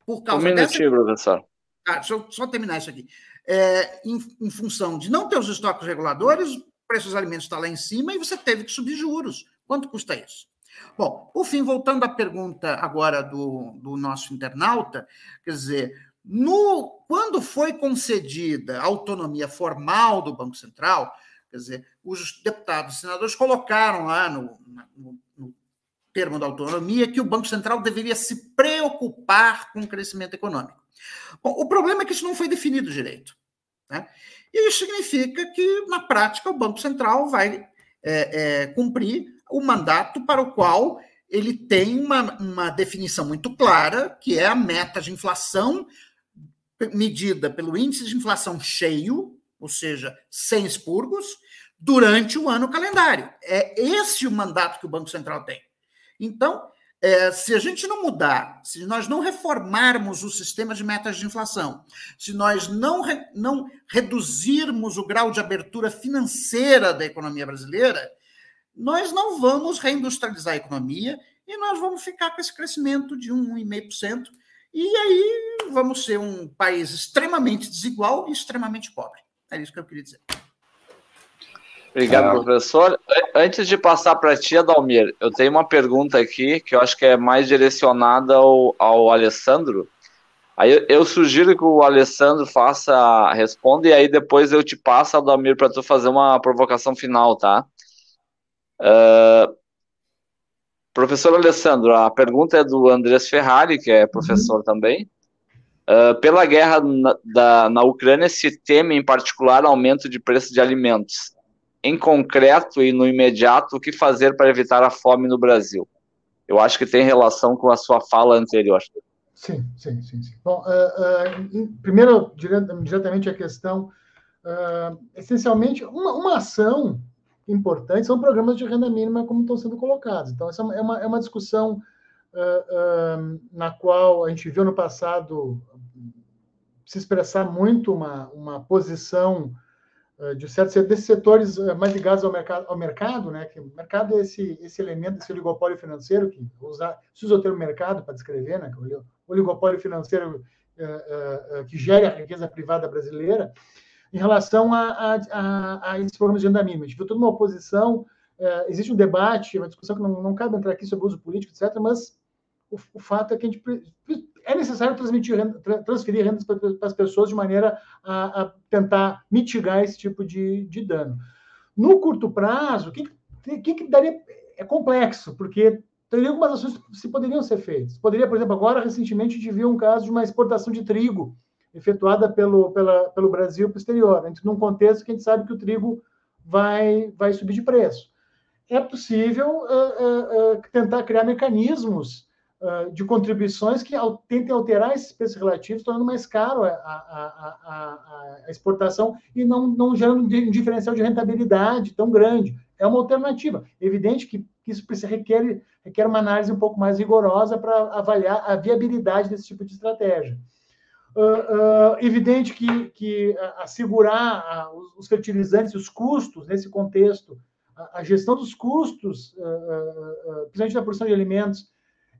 Por causa um minutinho, dessa... professor. Ah, deixa eu só terminar isso aqui. É, em, em, função de não ter os estoques reguladores, o preço dos alimentos está lá em cima e você teve que subir juros. Quanto custa isso? Bom, por fim, voltando à pergunta agora do, do nosso internauta, quer dizer, no, quando foi concedida a autonomia formal do Banco Central, quer dizer, os deputados e senadores colocaram lá no, no, no termo da autonomia que o Banco Central deveria se preocupar com o crescimento econômico. Bom, o problema é que isso não foi definido direito. Né? E isso significa que, na prática, o Banco Central vai é, é, cumprir o mandato para o qual ele tem uma, uma definição muito clara, que é a meta de inflação medida pelo índice de inflação cheio, ou seja, sem expurgos, durante o ano calendário. É esse o mandato que o Banco Central tem. Então, é, se a gente não mudar, se nós não reformarmos o sistema de metas de inflação, se nós não, re, não reduzirmos o grau de abertura financeira da economia brasileira, nós não vamos reindustrializar a economia e nós vamos ficar com esse crescimento de 1,5%, e aí vamos ser um país extremamente desigual e extremamente pobre. É isso que eu queria dizer. Obrigado, professor. Antes de passar para a tia Dalmir, eu tenho uma pergunta aqui que eu acho que é mais direcionada ao, ao Alessandro. Aí eu, eu, sugiro que o Alessandro faça, responda, e aí depois eu te passo, Dalmir, para tu fazer uma provocação final, tá? Uh, professor Alessandro, a pergunta é do Andrés Ferrari, que é professor uhum. também. Uh, pela guerra na, da, na Ucrânia se teme, em particular, aumento de preço de alimentos em concreto e no imediato, o que fazer para evitar a fome no Brasil? Eu acho que tem relação com a sua fala anterior. Sim, sim, sim. sim. Bom, uh, uh, primeiro, diretamente a questão, uh, essencialmente, uma, uma, ação importante são programas de renda mínima como estão sendo colocados. Então, essa é uma, é uma discussão na qual a gente viu no passado se expressar muito uma, uma posição eh, de certos desses setores eh, mais ligados ao mercado, ao mercado, né? Que o mercado é esse, esse elemento, esse oligopólio financeiro que usar, se usa o termo mercado para descrever, né? O oligopólio financeiro uh, que gera a riqueza privada brasileira, em relação a, a, a, a esses programas de mínima. A gente viu toda uma oposição, existe um debate, uma discussão que não, não cabe entrar aqui sobre o uso político, etc., mas o, o fato é que a gente é necessário renda, transferir rendas para, as pessoas de maneira a, a tentar mitigar esse tipo de, de, dano. No curto prazo, o que, que, que daria é complexo, porque teria algumas ações que se poderiam ser feitas. Poderia, por exemplo, agora recentemente a viu um caso de uma exportação de trigo efetuada pelo, pela, pelo Brasil para o exterior, num contexto que a gente sabe que o trigo vai, vai subir de preço. É possível uh, uh, uh, tentar criar mecanismos de contribuições que tentem alterar esses preços relativos, tornando mais caro a, a, a, a, exportação e não, não gerando um diferencial de rentabilidade tão grande. É uma alternativa. Evidente que, isso requer, requer uma análise um pouco mais rigorosa para avaliar a viabilidade desse tipo de estratégia. Uh, uh, evidente que, que assegurar uh, os fertilizantes, os custos nesse contexto, a, gestão dos custos, principalmente da produção de alimentos,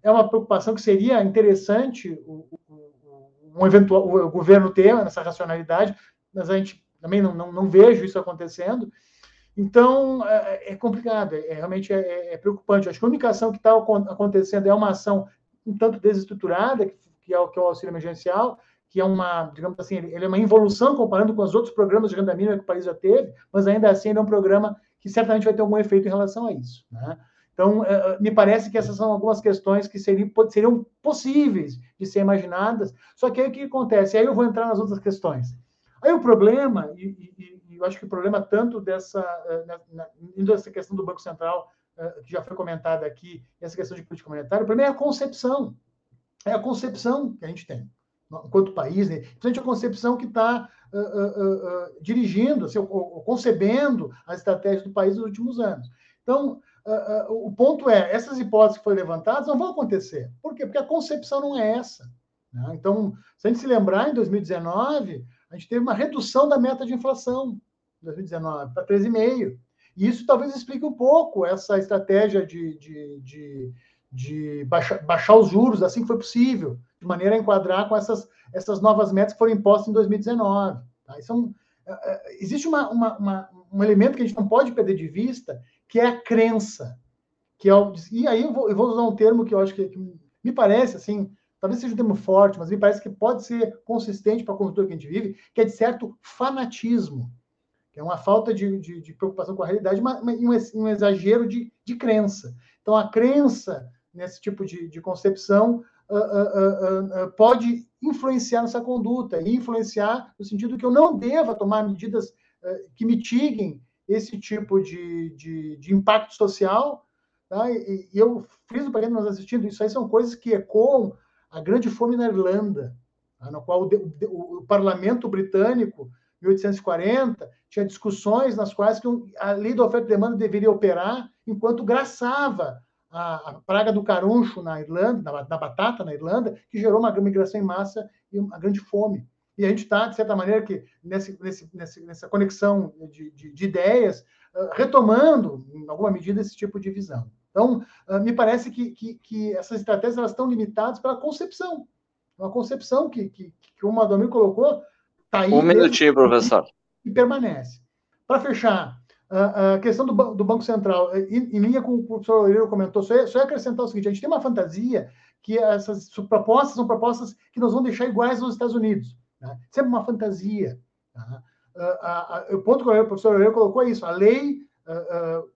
é uma preocupação que seria interessante o, o, um eventual, o governo ter nessa racionalidade, mas a gente também não, não, não vejo isso acontecendo. Então, é, é complicado, é, realmente é, é, é preocupante. Acho que a única ação que está acontecendo é uma ação um tanto desestruturada, que é o, que é o auxílio emergencial, que é uma, digamos assim, ele é uma involução comparando com os outros programas de renda mínima que o país já teve, mas ainda assim ele é um programa que certamente vai ter algum efeito em relação a isso. Né? Então, é, é, me parece que essas são algumas questões que seriam, seriam possíveis de ser imaginadas, só que aí o que acontece? Aí eu vou entrar nas outras questões. Aí o problema, e, e, e eu acho que o problema tanto dessa, é, na, na, indo essa questão do Banco Central, que já foi comentada aqui, essa questão de política monetária, o problema é a concepção. É a concepção que a gente tem, enquanto país, né? principalmente a concepção que está uh, uh, uh, dirigindo, assim, concebendo a estratégia do país nos últimos anos. Então, uh, uh, o ponto é, essas hipóteses que foram levantadas não vão acontecer. Por quê? Porque a concepção não é essa. Né? Então, se a gente se lembrar, em 2019, a gente teve uma redução da meta de inflação, em 2019, para 13,5%. E isso talvez explique um pouco essa estratégia de, de, de, de baixar, baixar os juros assim que foi possível, de maneira a enquadrar com essas, essas novas metas que foram impostas em 2019. Tá? Isso é um, existe uma, uma, uma, um elemento que a gente não pode perder de vista, que é a crença. Que é o, e aí eu vou, eu vou, usar um termo que eu acho que, que, me parece, assim, talvez seja um termo forte, mas me parece que pode ser consistente para a conjuntura que a gente vive, que é de certo fanatismo, que é uma falta de, de, de preocupação com a realidade, mas, um, um, exagero de, de crença. Então, a crença nesse tipo de, de concepção uh, uh, uh, pode influenciar nessa conduta, e influenciar no sentido que eu não deva tomar medidas que mitiguem esse tipo de, de, de impacto social. Tá? E, e eu friso para quem está assistindo, isso aí são coisas que ecoam a grande fome na Irlanda, tá? qual o, o, o, parlamento britânico, em 1840, tinha discussões nas quais que a lei da oferta e demanda deveria operar enquanto graçava a, a praga do caruncho na Irlanda, na, batata na Irlanda, que gerou uma migração em massa e uma grande fome. E a gente está, de certa maneira, que nesse, nesse, nessa conexão de, de, de ideias, uh, retomando, em alguma medida, esse tipo de visão. Então, uh, me parece que, que, que, essas estratégias elas estão limitadas pela concepção. Uma concepção que, que, que o Madomir colocou está aí. Um minutinho, professor. E permanece. Para fechar, a questão do, do, Banco Central, em, em, linha com o professor Loureiro comentou, só ia, só acrescentar o seguinte: a gente tem uma fantasia que essas propostas são propostas que nos vão deixar iguais aos Estados Unidos. Né? Sempre uma fantasia. Tá? Uh, uh, o ponto que o professor Loureiro colocou é isso: a lei uh,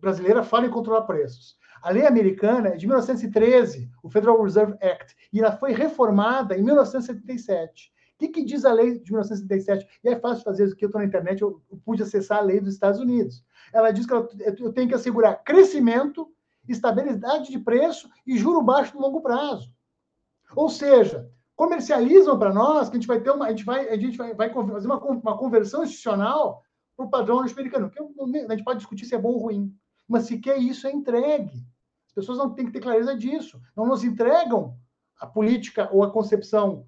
brasileira fala em controlar preços. A lei americana é de 1913, o Federal Reserve Act, e ela foi reformada em 1977 que, que diz a lei de 1977? E é fácil fazer isso, que eu estou na internet, eu, eu, pude acessar a lei dos Estados Unidos. Ela diz que ela, eu tenho que assegurar crescimento, estabilidade de preço e juro baixo no longo prazo. Ou seja, comercializam para nós que a gente vai ter uma, a gente vai, a gente vai, vai fazer uma, uma conversão institucional para o padrão norte-americano. Que a gente pode discutir se é bom ou ruim, mas se quer isso é entregue. As pessoas não têm que ter clareza disso. Não nos entregam a política ou a concepção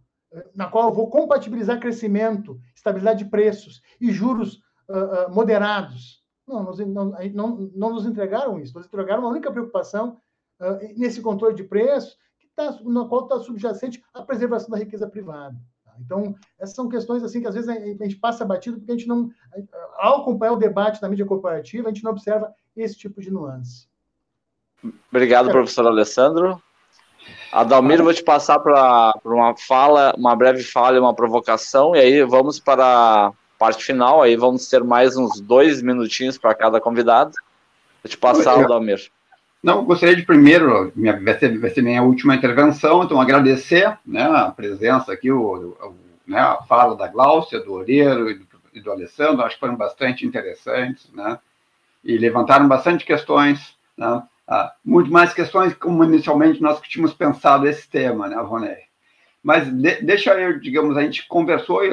na qual eu vou compatibilizar crescimento, estabilidade de preços e juros uh, uh, moderados. Não, não, não, não, nos entregaram isso. Nos entregaram uma única preocupação uh, nesse controle de preços, tá, na qual está subjacente a preservação da riqueza privada. Tá? Então, essas são questões assim que às vezes a gente passa batido porque a gente não, ao acompanhar o debate na mídia corporativa, a gente não observa esse tipo de nuance. Obrigado, professor Alessandro. Adalmir, vou te passar para uma fala, uma breve fala e uma provocação, e aí vamos para a parte final, aí vamos ter mais uns dois minutinhos para cada convidado. Vou te passar, eu, Adalmir. Não, gostaria de primeiro, minha, vai, ser, vai ser minha última intervenção, então agradecer né, a presença aqui, o, o né, a fala da Gláucia, do Oreiro e do, e do Alessandro, acho que foram bastante interessantes, né, e levantaram bastante questões, né, ah, muito mais questões como inicialmente nós tínhamos pensado esse tema, né, Ronei? Mas de, deixa eu, digamos, a gente conversou, e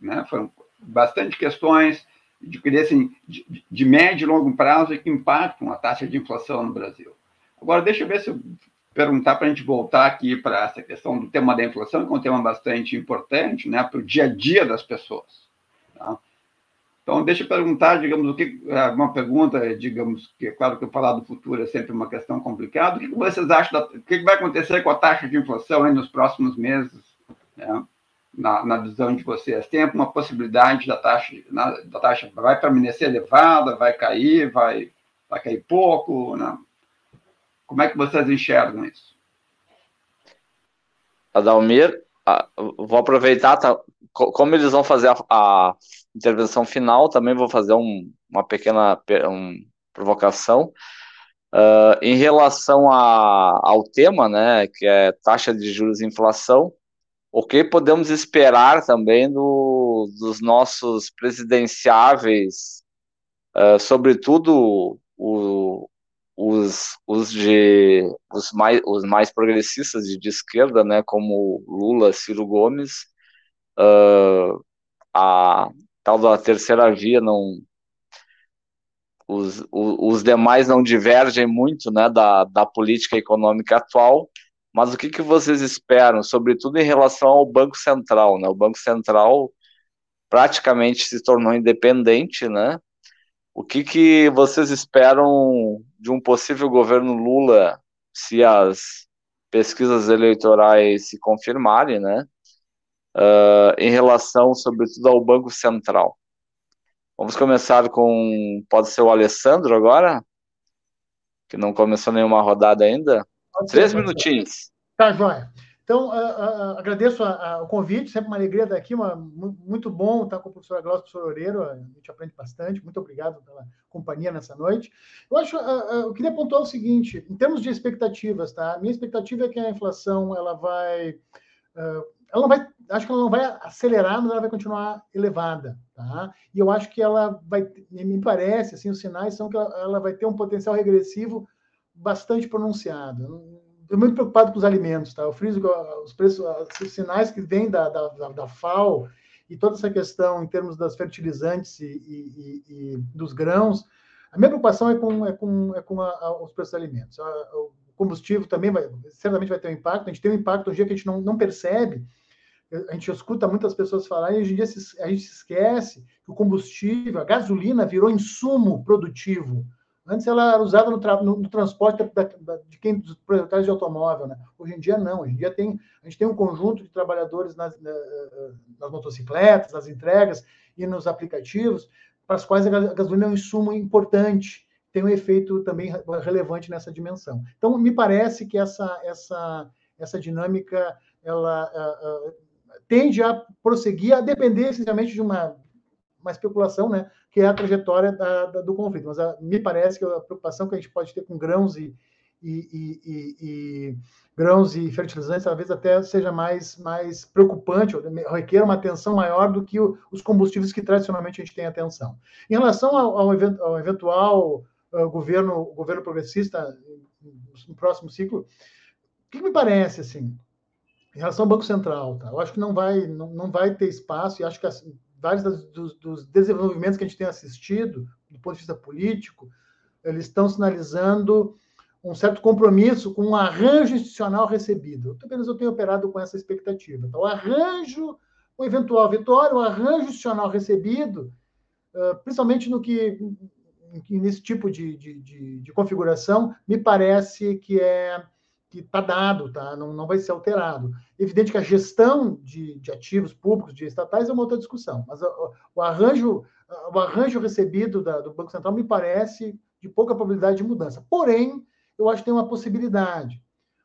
né, foram bastante questões de, assim, de, de médio e longo prazo que impactam a taxa de inflação no Brasil. Agora, deixa eu ver se eu perguntar para a gente voltar aqui para essa questão do tema da inflação, que é um tema bastante importante né, para o dia a dia das pessoas. Tá? Então, deixa eu perguntar, digamos, o que é uma pergunta, digamos, que é claro que falar do futuro é sempre uma questão complicada. O que vocês acham, da, o que vai acontecer com a taxa de inflação nos próximos meses, né? Na, na, visão de vocês? Tem uma possibilidade da taxa, na, da taxa vai permanecer elevada, vai cair, vai, vai cair pouco? Né? Como é que vocês enxergam isso? Adalmir, vou aproveitar, tá, como eles vão fazer a, a intervenção final, também vou fazer um, uma pequena um, provocação. Uh, em relação a, ao tema, né, que é taxa de juros e inflação, o que podemos esperar também do, dos nossos presidenciáveis, uh, sobretudo o, os, os, de, os, mais, os mais progressistas de, de esquerda, né, como Lula, Ciro Gomes, uh, a tal da terceira via não os, os, demais não divergem muito né, da, da política econômica atual, mas o que, que vocês esperam, sobretudo em relação ao Banco Central? Né? O Banco Central praticamente se tornou independente, né? O que, que vocês esperam de um possível governo Lula se as pesquisas eleitorais se confirmarem, né? uh, em relação, sobretudo, ao Banco Central. Vamos começar com. Pode ser o Alessandro agora? Que não começou nenhuma rodada ainda. Três minutinhos. Tá, joia. Então, uh, uh, agradeço a, a, o convite, sempre uma alegria estar aqui, uma, muito bom estar com o professor Glaucio, professor Oreiro, a gente aprende bastante, muito obrigado pela companhia nessa noite. Eu acho, uh, eu queria pontuar o seguinte, em termos de expectativas, tá? A minha expectativa é que a inflação, ela vai ela não vai, acho que ela não vai acelerar, mas ela vai continuar elevada, tá? E eu acho que ela vai, me parece, assim, os sinais são que ela, ela vai ter um potencial regressivo bastante pronunciado. Estou muito preocupado com os alimentos, tá? Eu friso os preços, os sinais que vêm da, da, da, FAO e toda essa questão em termos das fertilizantes e, e, e, e dos grãos, a minha preocupação é com, é com, é com a, a, os preços dos alimentos. O combustível também vai, certamente vai ter um impacto. A gente tem um impacto um dia que a gente não, não percebe, a gente escuta muitas pessoas falarem, e hoje em dia a gente se esquece que o combustível, a gasolina virou insumo produtivo Antes ela era usada no, no, no transporte da, da, de quem dos proprietários de automóvel, né? Hoje em dia não. Hoje em dia tem a gente tem um conjunto de trabalhadores nas, nas motocicletas, nas entregas e nos aplicativos para as quais a gasolina é um insumo importante, tem um efeito também relevante nessa dimensão. Então me parece que essa essa essa dinâmica ela tende a prosseguir, a depender essencialmente de uma uma especulação, né, que é a trajetória da, da, do conflito. Mas a, ah, me parece que a preocupação que a gente pode ter com grãos e, e, e, e grãos e fertilizantes talvez até seja mais, mais preocupante, requer uma atenção maior do que o, os combustíveis que tradicionalmente a gente tem atenção. Em relação ao, ao, event, ao eventual uh, governo, governo progressista no próximo ciclo, o que me parece assim? Em relação ao Banco Central, tá? eu acho que não vai, não, não vai ter espaço, e acho que assim, vários dos, dos, desenvolvimentos que a gente tem assistido, do ponto de vista político, eles estão sinalizando um certo compromisso com o um arranjo institucional recebido. Pelo menos eu tenho operado com essa expectativa. Então, o arranjo, o eventual vitória, o arranjo institucional recebido, principalmente no que nesse tipo de, de, de, de configuração, me parece que é que está dado, tá? Não, não vai ser alterado. Evidente que a gestão de, de ativos públicos, de estatais, é uma outra discussão, mas o, o arranjo, o arranjo recebido da, do Banco Central me parece de pouca probabilidade de mudança. Porém, eu acho que tem uma possibilidade,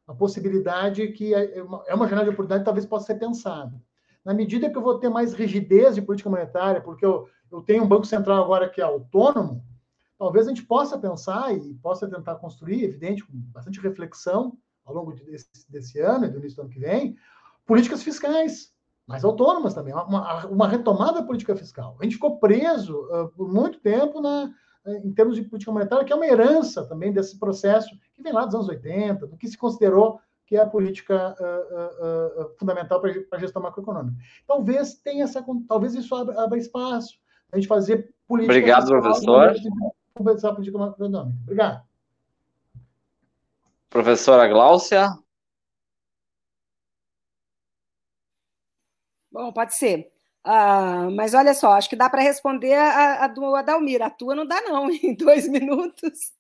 uma possibilidade que é, é uma, é uma janela de oportunidade que talvez possa ser pensada. Na medida que eu vou ter mais rigidez de política monetária, porque eu, eu tenho um Banco Central agora que é autônomo, talvez a gente possa pensar e possa tentar construir, evidente, com bastante reflexão, ao longo desse, desse ano e do início do ano que vem, políticas fiscais mais autônomas também, uma, uma retomada da política fiscal. A gente ficou preso uh, por muito tempo na, em termos de política monetária, que é uma herança também desse processo que vem lá dos anos 80, do que se considerou que é a política uh, uh, fundamental para a gestão macroeconômica. Talvez tenha essa, talvez isso abra, abra espaço a gente fazer política. Obrigado, professor. Conversar a política macroeconômica. Obrigado. Professora Gláucia? Bom, pode ser. Uh, mas olha só, acho que dá para responder a, a, do Adalmir. A tua não dá, não, <laughs> em dois minutos.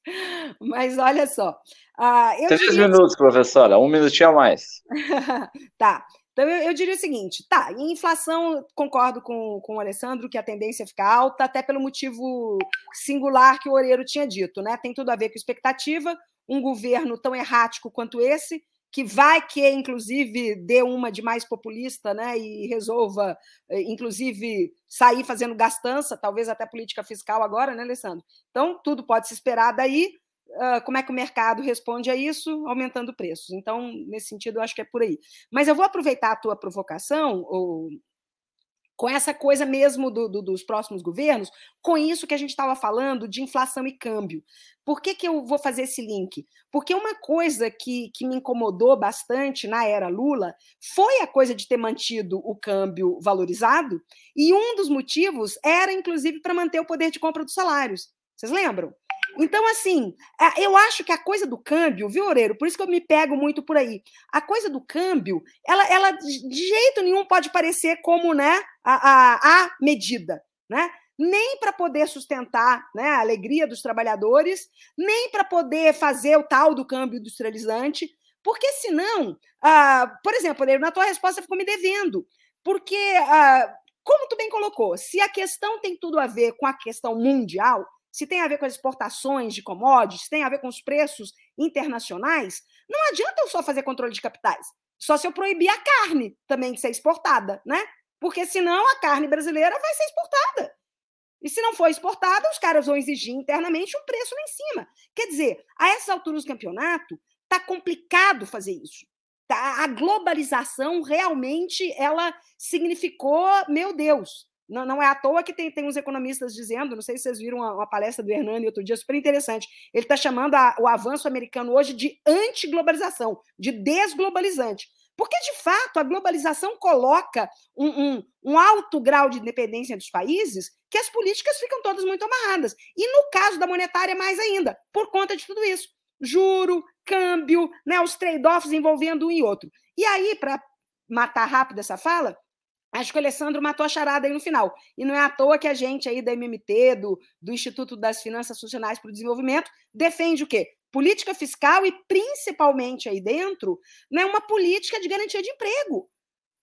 Mas olha só. Uh, Três diria... minutos, professora, um minutinho a mais. <laughs> tá. Então, eu, eu, diria o seguinte: tá, em inflação, concordo com, com o Alessandro que a tendência fica alta, até pelo motivo singular que o Oreiro tinha dito, né? Tem tudo a ver com expectativa um governo tão errático quanto esse, que vai que, inclusive, dê uma de mais populista né, e resolva, eh, inclusive, sair fazendo gastança, talvez até política fiscal agora, né, Alessandro? Então, tudo pode se esperar daí. Uh, como é que o mercado responde a isso? Aumentando preços. Então, nesse sentido, eu acho que é por aí. Mas eu vou aproveitar a tua provocação, com essa coisa mesmo do, do, dos próximos governos, com isso que a gente estava falando de inflação e câmbio. Por que, que eu vou fazer esse link? Porque uma coisa que, que me incomodou bastante na era Lula foi a coisa de ter mantido o câmbio valorizado, e um dos motivos era, inclusive, para manter o poder de compra dos salários. Vocês lembram? Então, assim, eu acho que a coisa do câmbio, viu, Oreiro? Por isso que eu me pego muito por aí. A coisa do câmbio, ela, ela de jeito nenhum pode parecer como né, a, a, a medida, né? Nem para poder sustentar né, a alegria dos trabalhadores, nem para poder fazer o tal do câmbio industrializante, porque senão, ah, por exemplo, Oreiro, na tua resposta ficou me devendo, porque, ah, como tu bem colocou, se a questão tem tudo a ver com a questão mundial, se tem a ver com as exportações de commodities, se tem a ver com os preços internacionais, não adianta eu só fazer controle de capitais. Só se eu proibir a carne também de ser exportada, né? Porque senão a carne brasileira vai ser exportada. E se não for exportada, os caras vão exigir internamente um preço lá em cima. Quer dizer, a essas alturas do campeonato, está complicado fazer isso. Tá? A globalização realmente ela significou, meu Deus, não, não, é à toa que tem, tem uns economistas dizendo, não sei se vocês viram uma, uma palestra do Hernani outro dia, super interessante. Ele está chamando a, o avanço americano hoje de antiglobalização, de desglobalizante. Porque, de fato, a globalização coloca um, um, um, alto grau de independência dos países que as políticas ficam todas muito amarradas. E no caso da monetária, mais ainda, por conta de tudo isso. Juro, câmbio, né, os trade-offs envolvendo um e outro. E aí, para matar rápido essa fala, Acho que o Alessandro matou a charada aí no final. E não é à toa que a gente aí da MMT, do, do Instituto das Finanças Funcionais para o Desenvolvimento, defende o quê? Política fiscal e, principalmente aí dentro, né, uma política de garantia de emprego.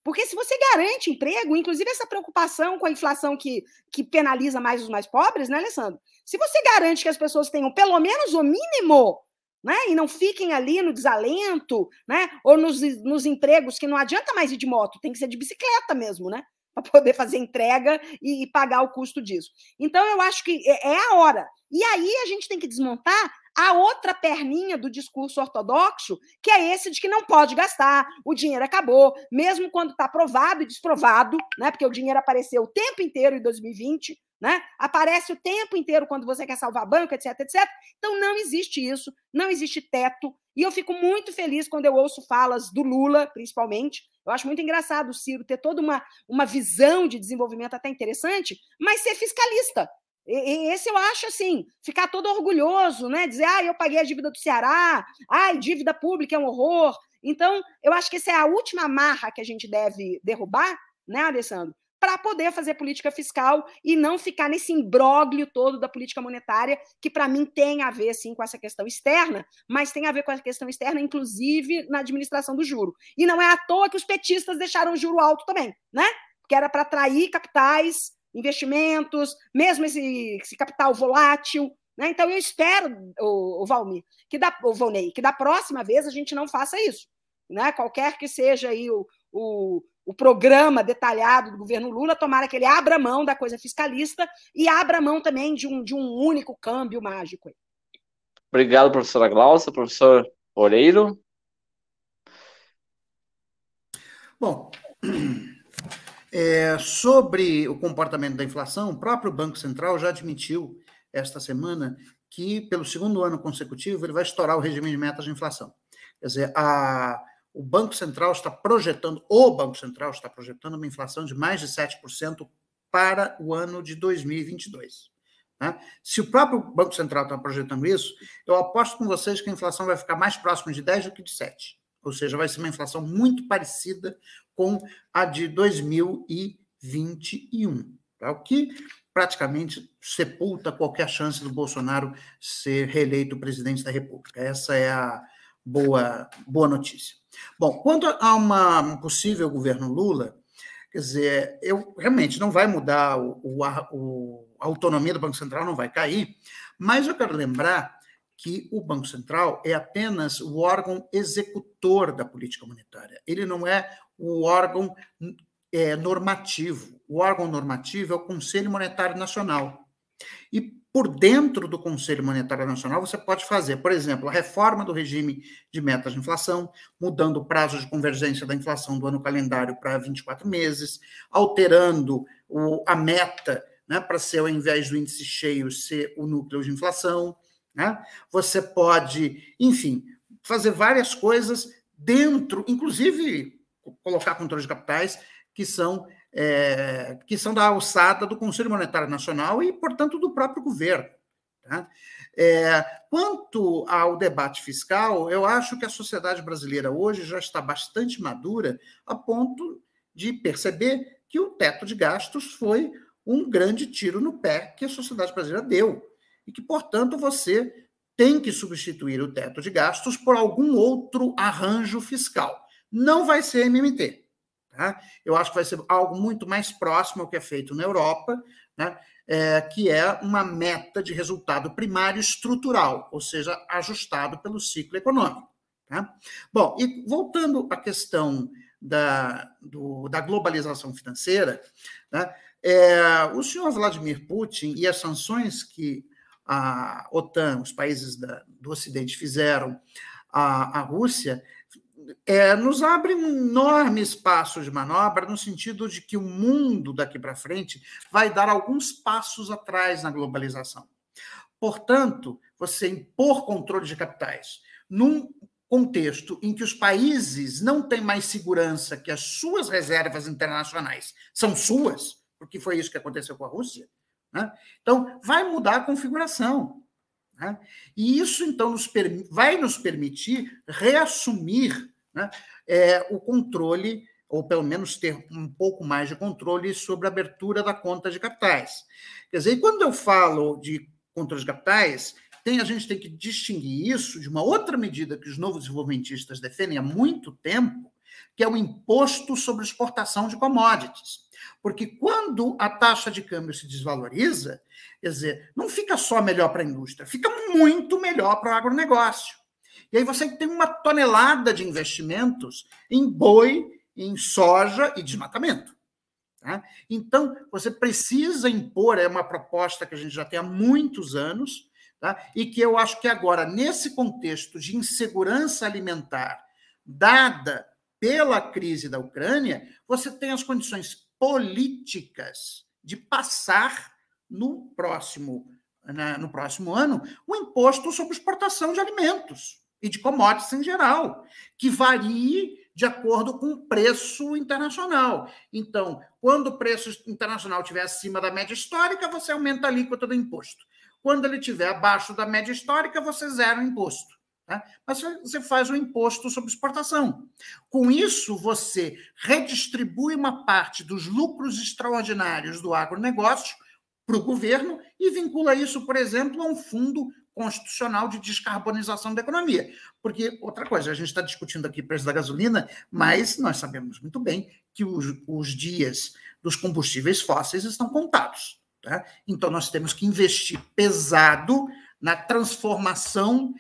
Porque se você garante emprego, inclusive essa preocupação com a inflação que, que penaliza mais os mais pobres, né, Alessandro? Se você garante que as pessoas tenham pelo menos o mínimo né? E não fiquem ali no desalento, né? Ou nos, nos empregos que não adianta mais ir de moto, tem que ser de bicicleta mesmo, né? Para poder fazer entrega e, e, pagar o custo disso. Então, eu acho que é, é a hora. E aí a gente tem que desmontar a outra perninha do discurso ortodoxo, que é esse de que não pode gastar, o dinheiro acabou, mesmo quando está provado e desprovado, né? Porque o dinheiro apareceu o tempo inteiro em 2020, né? Aparece o tempo inteiro quando você quer salvar banco, etc, etc. Então não existe isso, não existe teto. E eu fico muito feliz quando eu ouço falas do Lula, principalmente. Eu acho muito engraçado o Ciro ter toda uma, uma visão de desenvolvimento até interessante, mas ser fiscalista. E, esse eu acho assim, ficar todo orgulhoso, né? Dizer, ah, eu paguei a dívida do Ceará, ai, dívida pública é um horror. Então, eu acho que essa é a última marra que a gente deve derrubar, né, Alessandro? Para poder fazer política fiscal e não ficar nesse imbróglio todo da política monetária, que para mim tem a ver sim com essa questão externa, mas tem a ver com a questão externa, inclusive na administração do juro. E não é à toa que os petistas deixaram o juro alto também, né? Que era para atrair capitais, investimentos, mesmo esse, esse capital volátil. Né? Então eu espero, o, o Valmir, que da, o Volney, que da próxima vez a gente não faça isso. Né? Qualquer que seja aí o, o o programa detalhado do governo Lula, tomara que ele abra mão da coisa fiscalista e abra mão também de um, de um único câmbio mágico. Obrigado, professora Glaucia. Professor Oreiro. Bom, <clears throat> é, sobre o comportamento da inflação, o próprio Banco Central já admitiu esta semana que, pelo segundo ano consecutivo, ele vai estourar o regime de metas de inflação. Quer dizer, a o Banco Central está projetando, o Banco Central está projetando uma inflação de mais de 7% para o ano de 2022. Né? Se o próprio Banco Central está projetando isso, eu aposto com vocês que a inflação vai ficar mais próxima de 10 do que de 7. Ou seja, vai ser uma inflação muito parecida com a de 2021. Tá? O que praticamente sepulta qualquer chance do Bolsonaro ser reeleito presidente da República.Essa é a boa, boa notícia. Bom, quanto a uma, um possível governo Lula, quer dizer, eu realmente não vai mudar o, o, o, a autonomia do Banco Central, não vai cair, mas eu quero lembrar que o Banco Central é apenas o órgão executor da política monetária. Ele não é o órgão é, normativo. O órgão normativo é o Conselho Monetário Nacional. E por dentro do Conselho Monetário Nacional, você pode fazer, por exemplo, a reforma do regime de metas de inflação, mudando o prazo de convergência da inflação do ano calendário para 24 meses, alterando o, a meta né, para ser, ao invés do índice cheio, ser o núcleo de inflação. Né? Você pode, enfim, fazer várias coisas dentro, inclusive colocar controle de capitais, que são é, que são da alçada do Conselho Monetário Nacional e, portanto, do próprio governo. Tá? É, quanto ao debate fiscal, eu acho que a sociedade brasileira hoje já está bastante madura a ponto de perceber que o teto de gastos foi um grande tiro no pé que a sociedade brasileira deu. E que, portanto, você tem que substituir o teto de gastos por algum outro arranjo fiscal. Não vai ser MMT. Tá? Eu acho que vai ser algo muito mais próximo ao que é feito na Europa, né? é, que é uma meta de resultado primário estrutural, ou seja, ajustado pelo ciclo econômico. Tá? Bom, e voltando à questão da, do, da globalização financeira, né? é, o senhor Vladimir Putin e as sanções que a OTAN, os países da, do Ocidente fizeram à, à Rússia, é, nos abre um enorme espaço de manobra, no sentido de que o mundo daqui para frente vai dar alguns passos atrás na globalização. Portanto, você impor controle de capitais num contexto em que os países não têm mais segurança que as suas reservas internacionais são suas, porque foi isso que aconteceu com a Rússia, né? então vai mudar a configuração. Né? E isso, então, nos vai nos permitir reassumir né, é, o controle ou pelo menos ter um pouco mais de controle sobre a abertura da conta de capitais. Quer dizer, quando eu falo de conta de capitais, tem, a gente tem que distinguir isso de uma outra medida que os novos desenvolvimentistas defendem há muito tempo, que é o imposto sobre exportação de commodities. Porque quando a taxa de câmbio se desvaloriza, quer dizer, não fica só melhor para a indústria, fica muito melhor para o agronegócio. E aí você tem uma tonelada de investimentos em boi, em soja e desmatamento. Tá? Então, você precisa impor, é uma proposta que a gente já tem há muitos anos, tá? e que eu acho que agora, nesse contexto de insegurança alimentar, dada pela crise da Ucrânia, você tem as condições políticas de passar no próximo, né, no próximo ano o imposto sobre exportação de alimentos e de commodities em geral, que varie de acordo com o preço internacional. Então, quando o preço internacional estiver acima da média histórica, você aumenta a alíquota do imposto. Quando ele estiver abaixo da média histórica, você zera o imposto. Tá? Mas você faz o imposto sobre exportação. Com isso, você redistribui uma parte dos lucros extraordinários do agronegócio para o governo e vincula isso, por exemplo, a um fundo constitucional de descarbonização da economia. Porque, outra coisa, a gente está discutindo aqui o preço da gasolina, mas nós sabemos muito bem que os, os dias dos combustíveis fósseis estão contados. Tá? Então, nós temos que investir pesado na transformação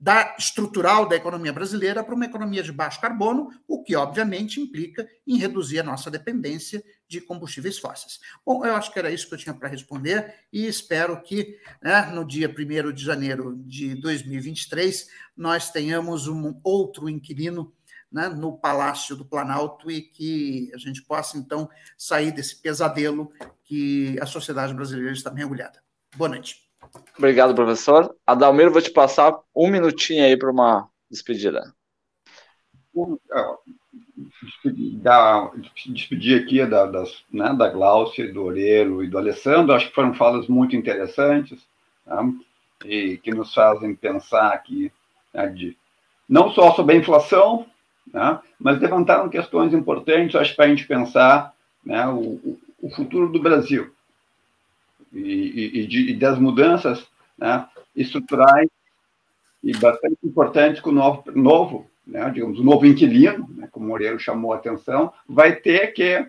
da estrutural da economia brasileira para uma economia de baixo carbono, o que obviamente implica em reduzir a nossa dependência de combustíveis fósseis. Bom, eu acho que era isso que eu tinha para responder e espero que né, no dia 1 de janeiro de 2023 nós tenhamos um outro inquilino né, no Palácio do Planalto e que a gente possa então sair desse pesadelo que a sociedade brasileira está mergulhada. Boa noite. Obrigado, professor. Adalmiro, vou te passar um minutinho aí para uma despedida. Da, despedir aqui da, das, né, da Glaucia, do Orelo e do Alessandro, acho que foram falas muito interessantes tá? e que nos fazem pensar aqui né, de, não só sobre a inflação, né, mas levantaram questões importantes, acho, para a gente pensar né, o, o futuro do Brasil e, e, e das mudanças né, estruturais e bastante importantes que o novo, novo né, digamos, o novo inquilino, né, como o Moreira chamou a atenção, vai ter que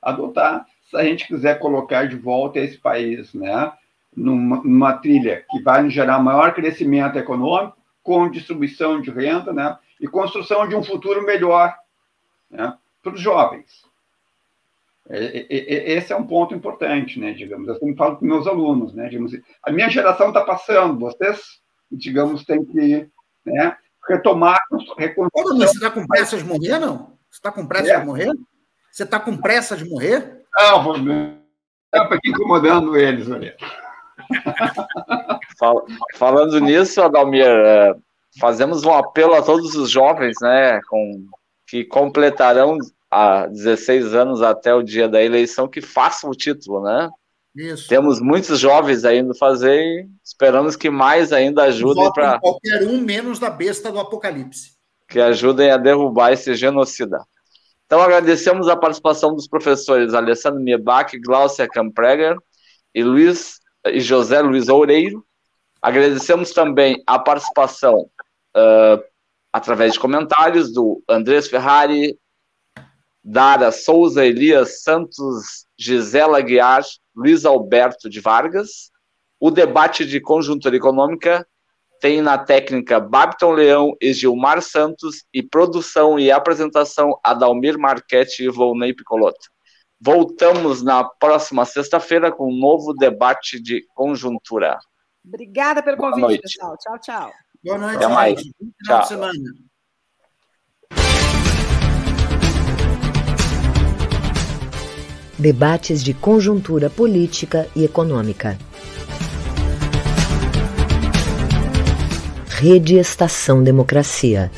adotar se a gente quiser colocar de volta esse país né, numa, numa trilha que vai gerar maior crescimento econômico, com distribuição de renda né, e construção de um futuro melhor né, para os jovens. É, é, é, esse é um ponto importante, né? Digamos, eu sempre falo com meus alunos, né? Digamos, a minha geração está passando, vocês, digamos, têm que né, retomar reconstrução. Você está com pressa de morrer, não? Você está com pressa é. de morrer? Você está com pressa de morrer? Não, vou para incomodando eles, olha. Falando nisso, Adalmir, fazemos um apelo a todos os jovens, né, com, que completarão há 16 anos até o dia da eleição que façam o título, né? Isso. Temos muitos jovens ainda fazer e esperamos que mais ainda ajudem para. Qualquer um menos da besta do apocalipse. Que ajudem a derrubar esse genocida. Então agradecemos a participação dos professores Alessandro Miebach, Glaucia Campreger e Luiz e José Luiz Oureiro. Agradecemos também a participação uh, através de comentários do Andrés Ferrari, Dara Souza, Elias Santos, Gisela Guiar, Luiz Alberto de Vargas. O debate de conjuntura econômica tem na técnica Babton Leão e Gilmar Santos e produção e apresentação Adalmir Marchetti e Volney Picoloto. Voltamos na próxima sexta-feira com um novo debate de conjuntura. Obrigada pelo convite, pessoal. Tchau, tchau. Boa noite. Até mais. Tchau. Debates de conjuntura política e econômica. Rede Estação Democracia.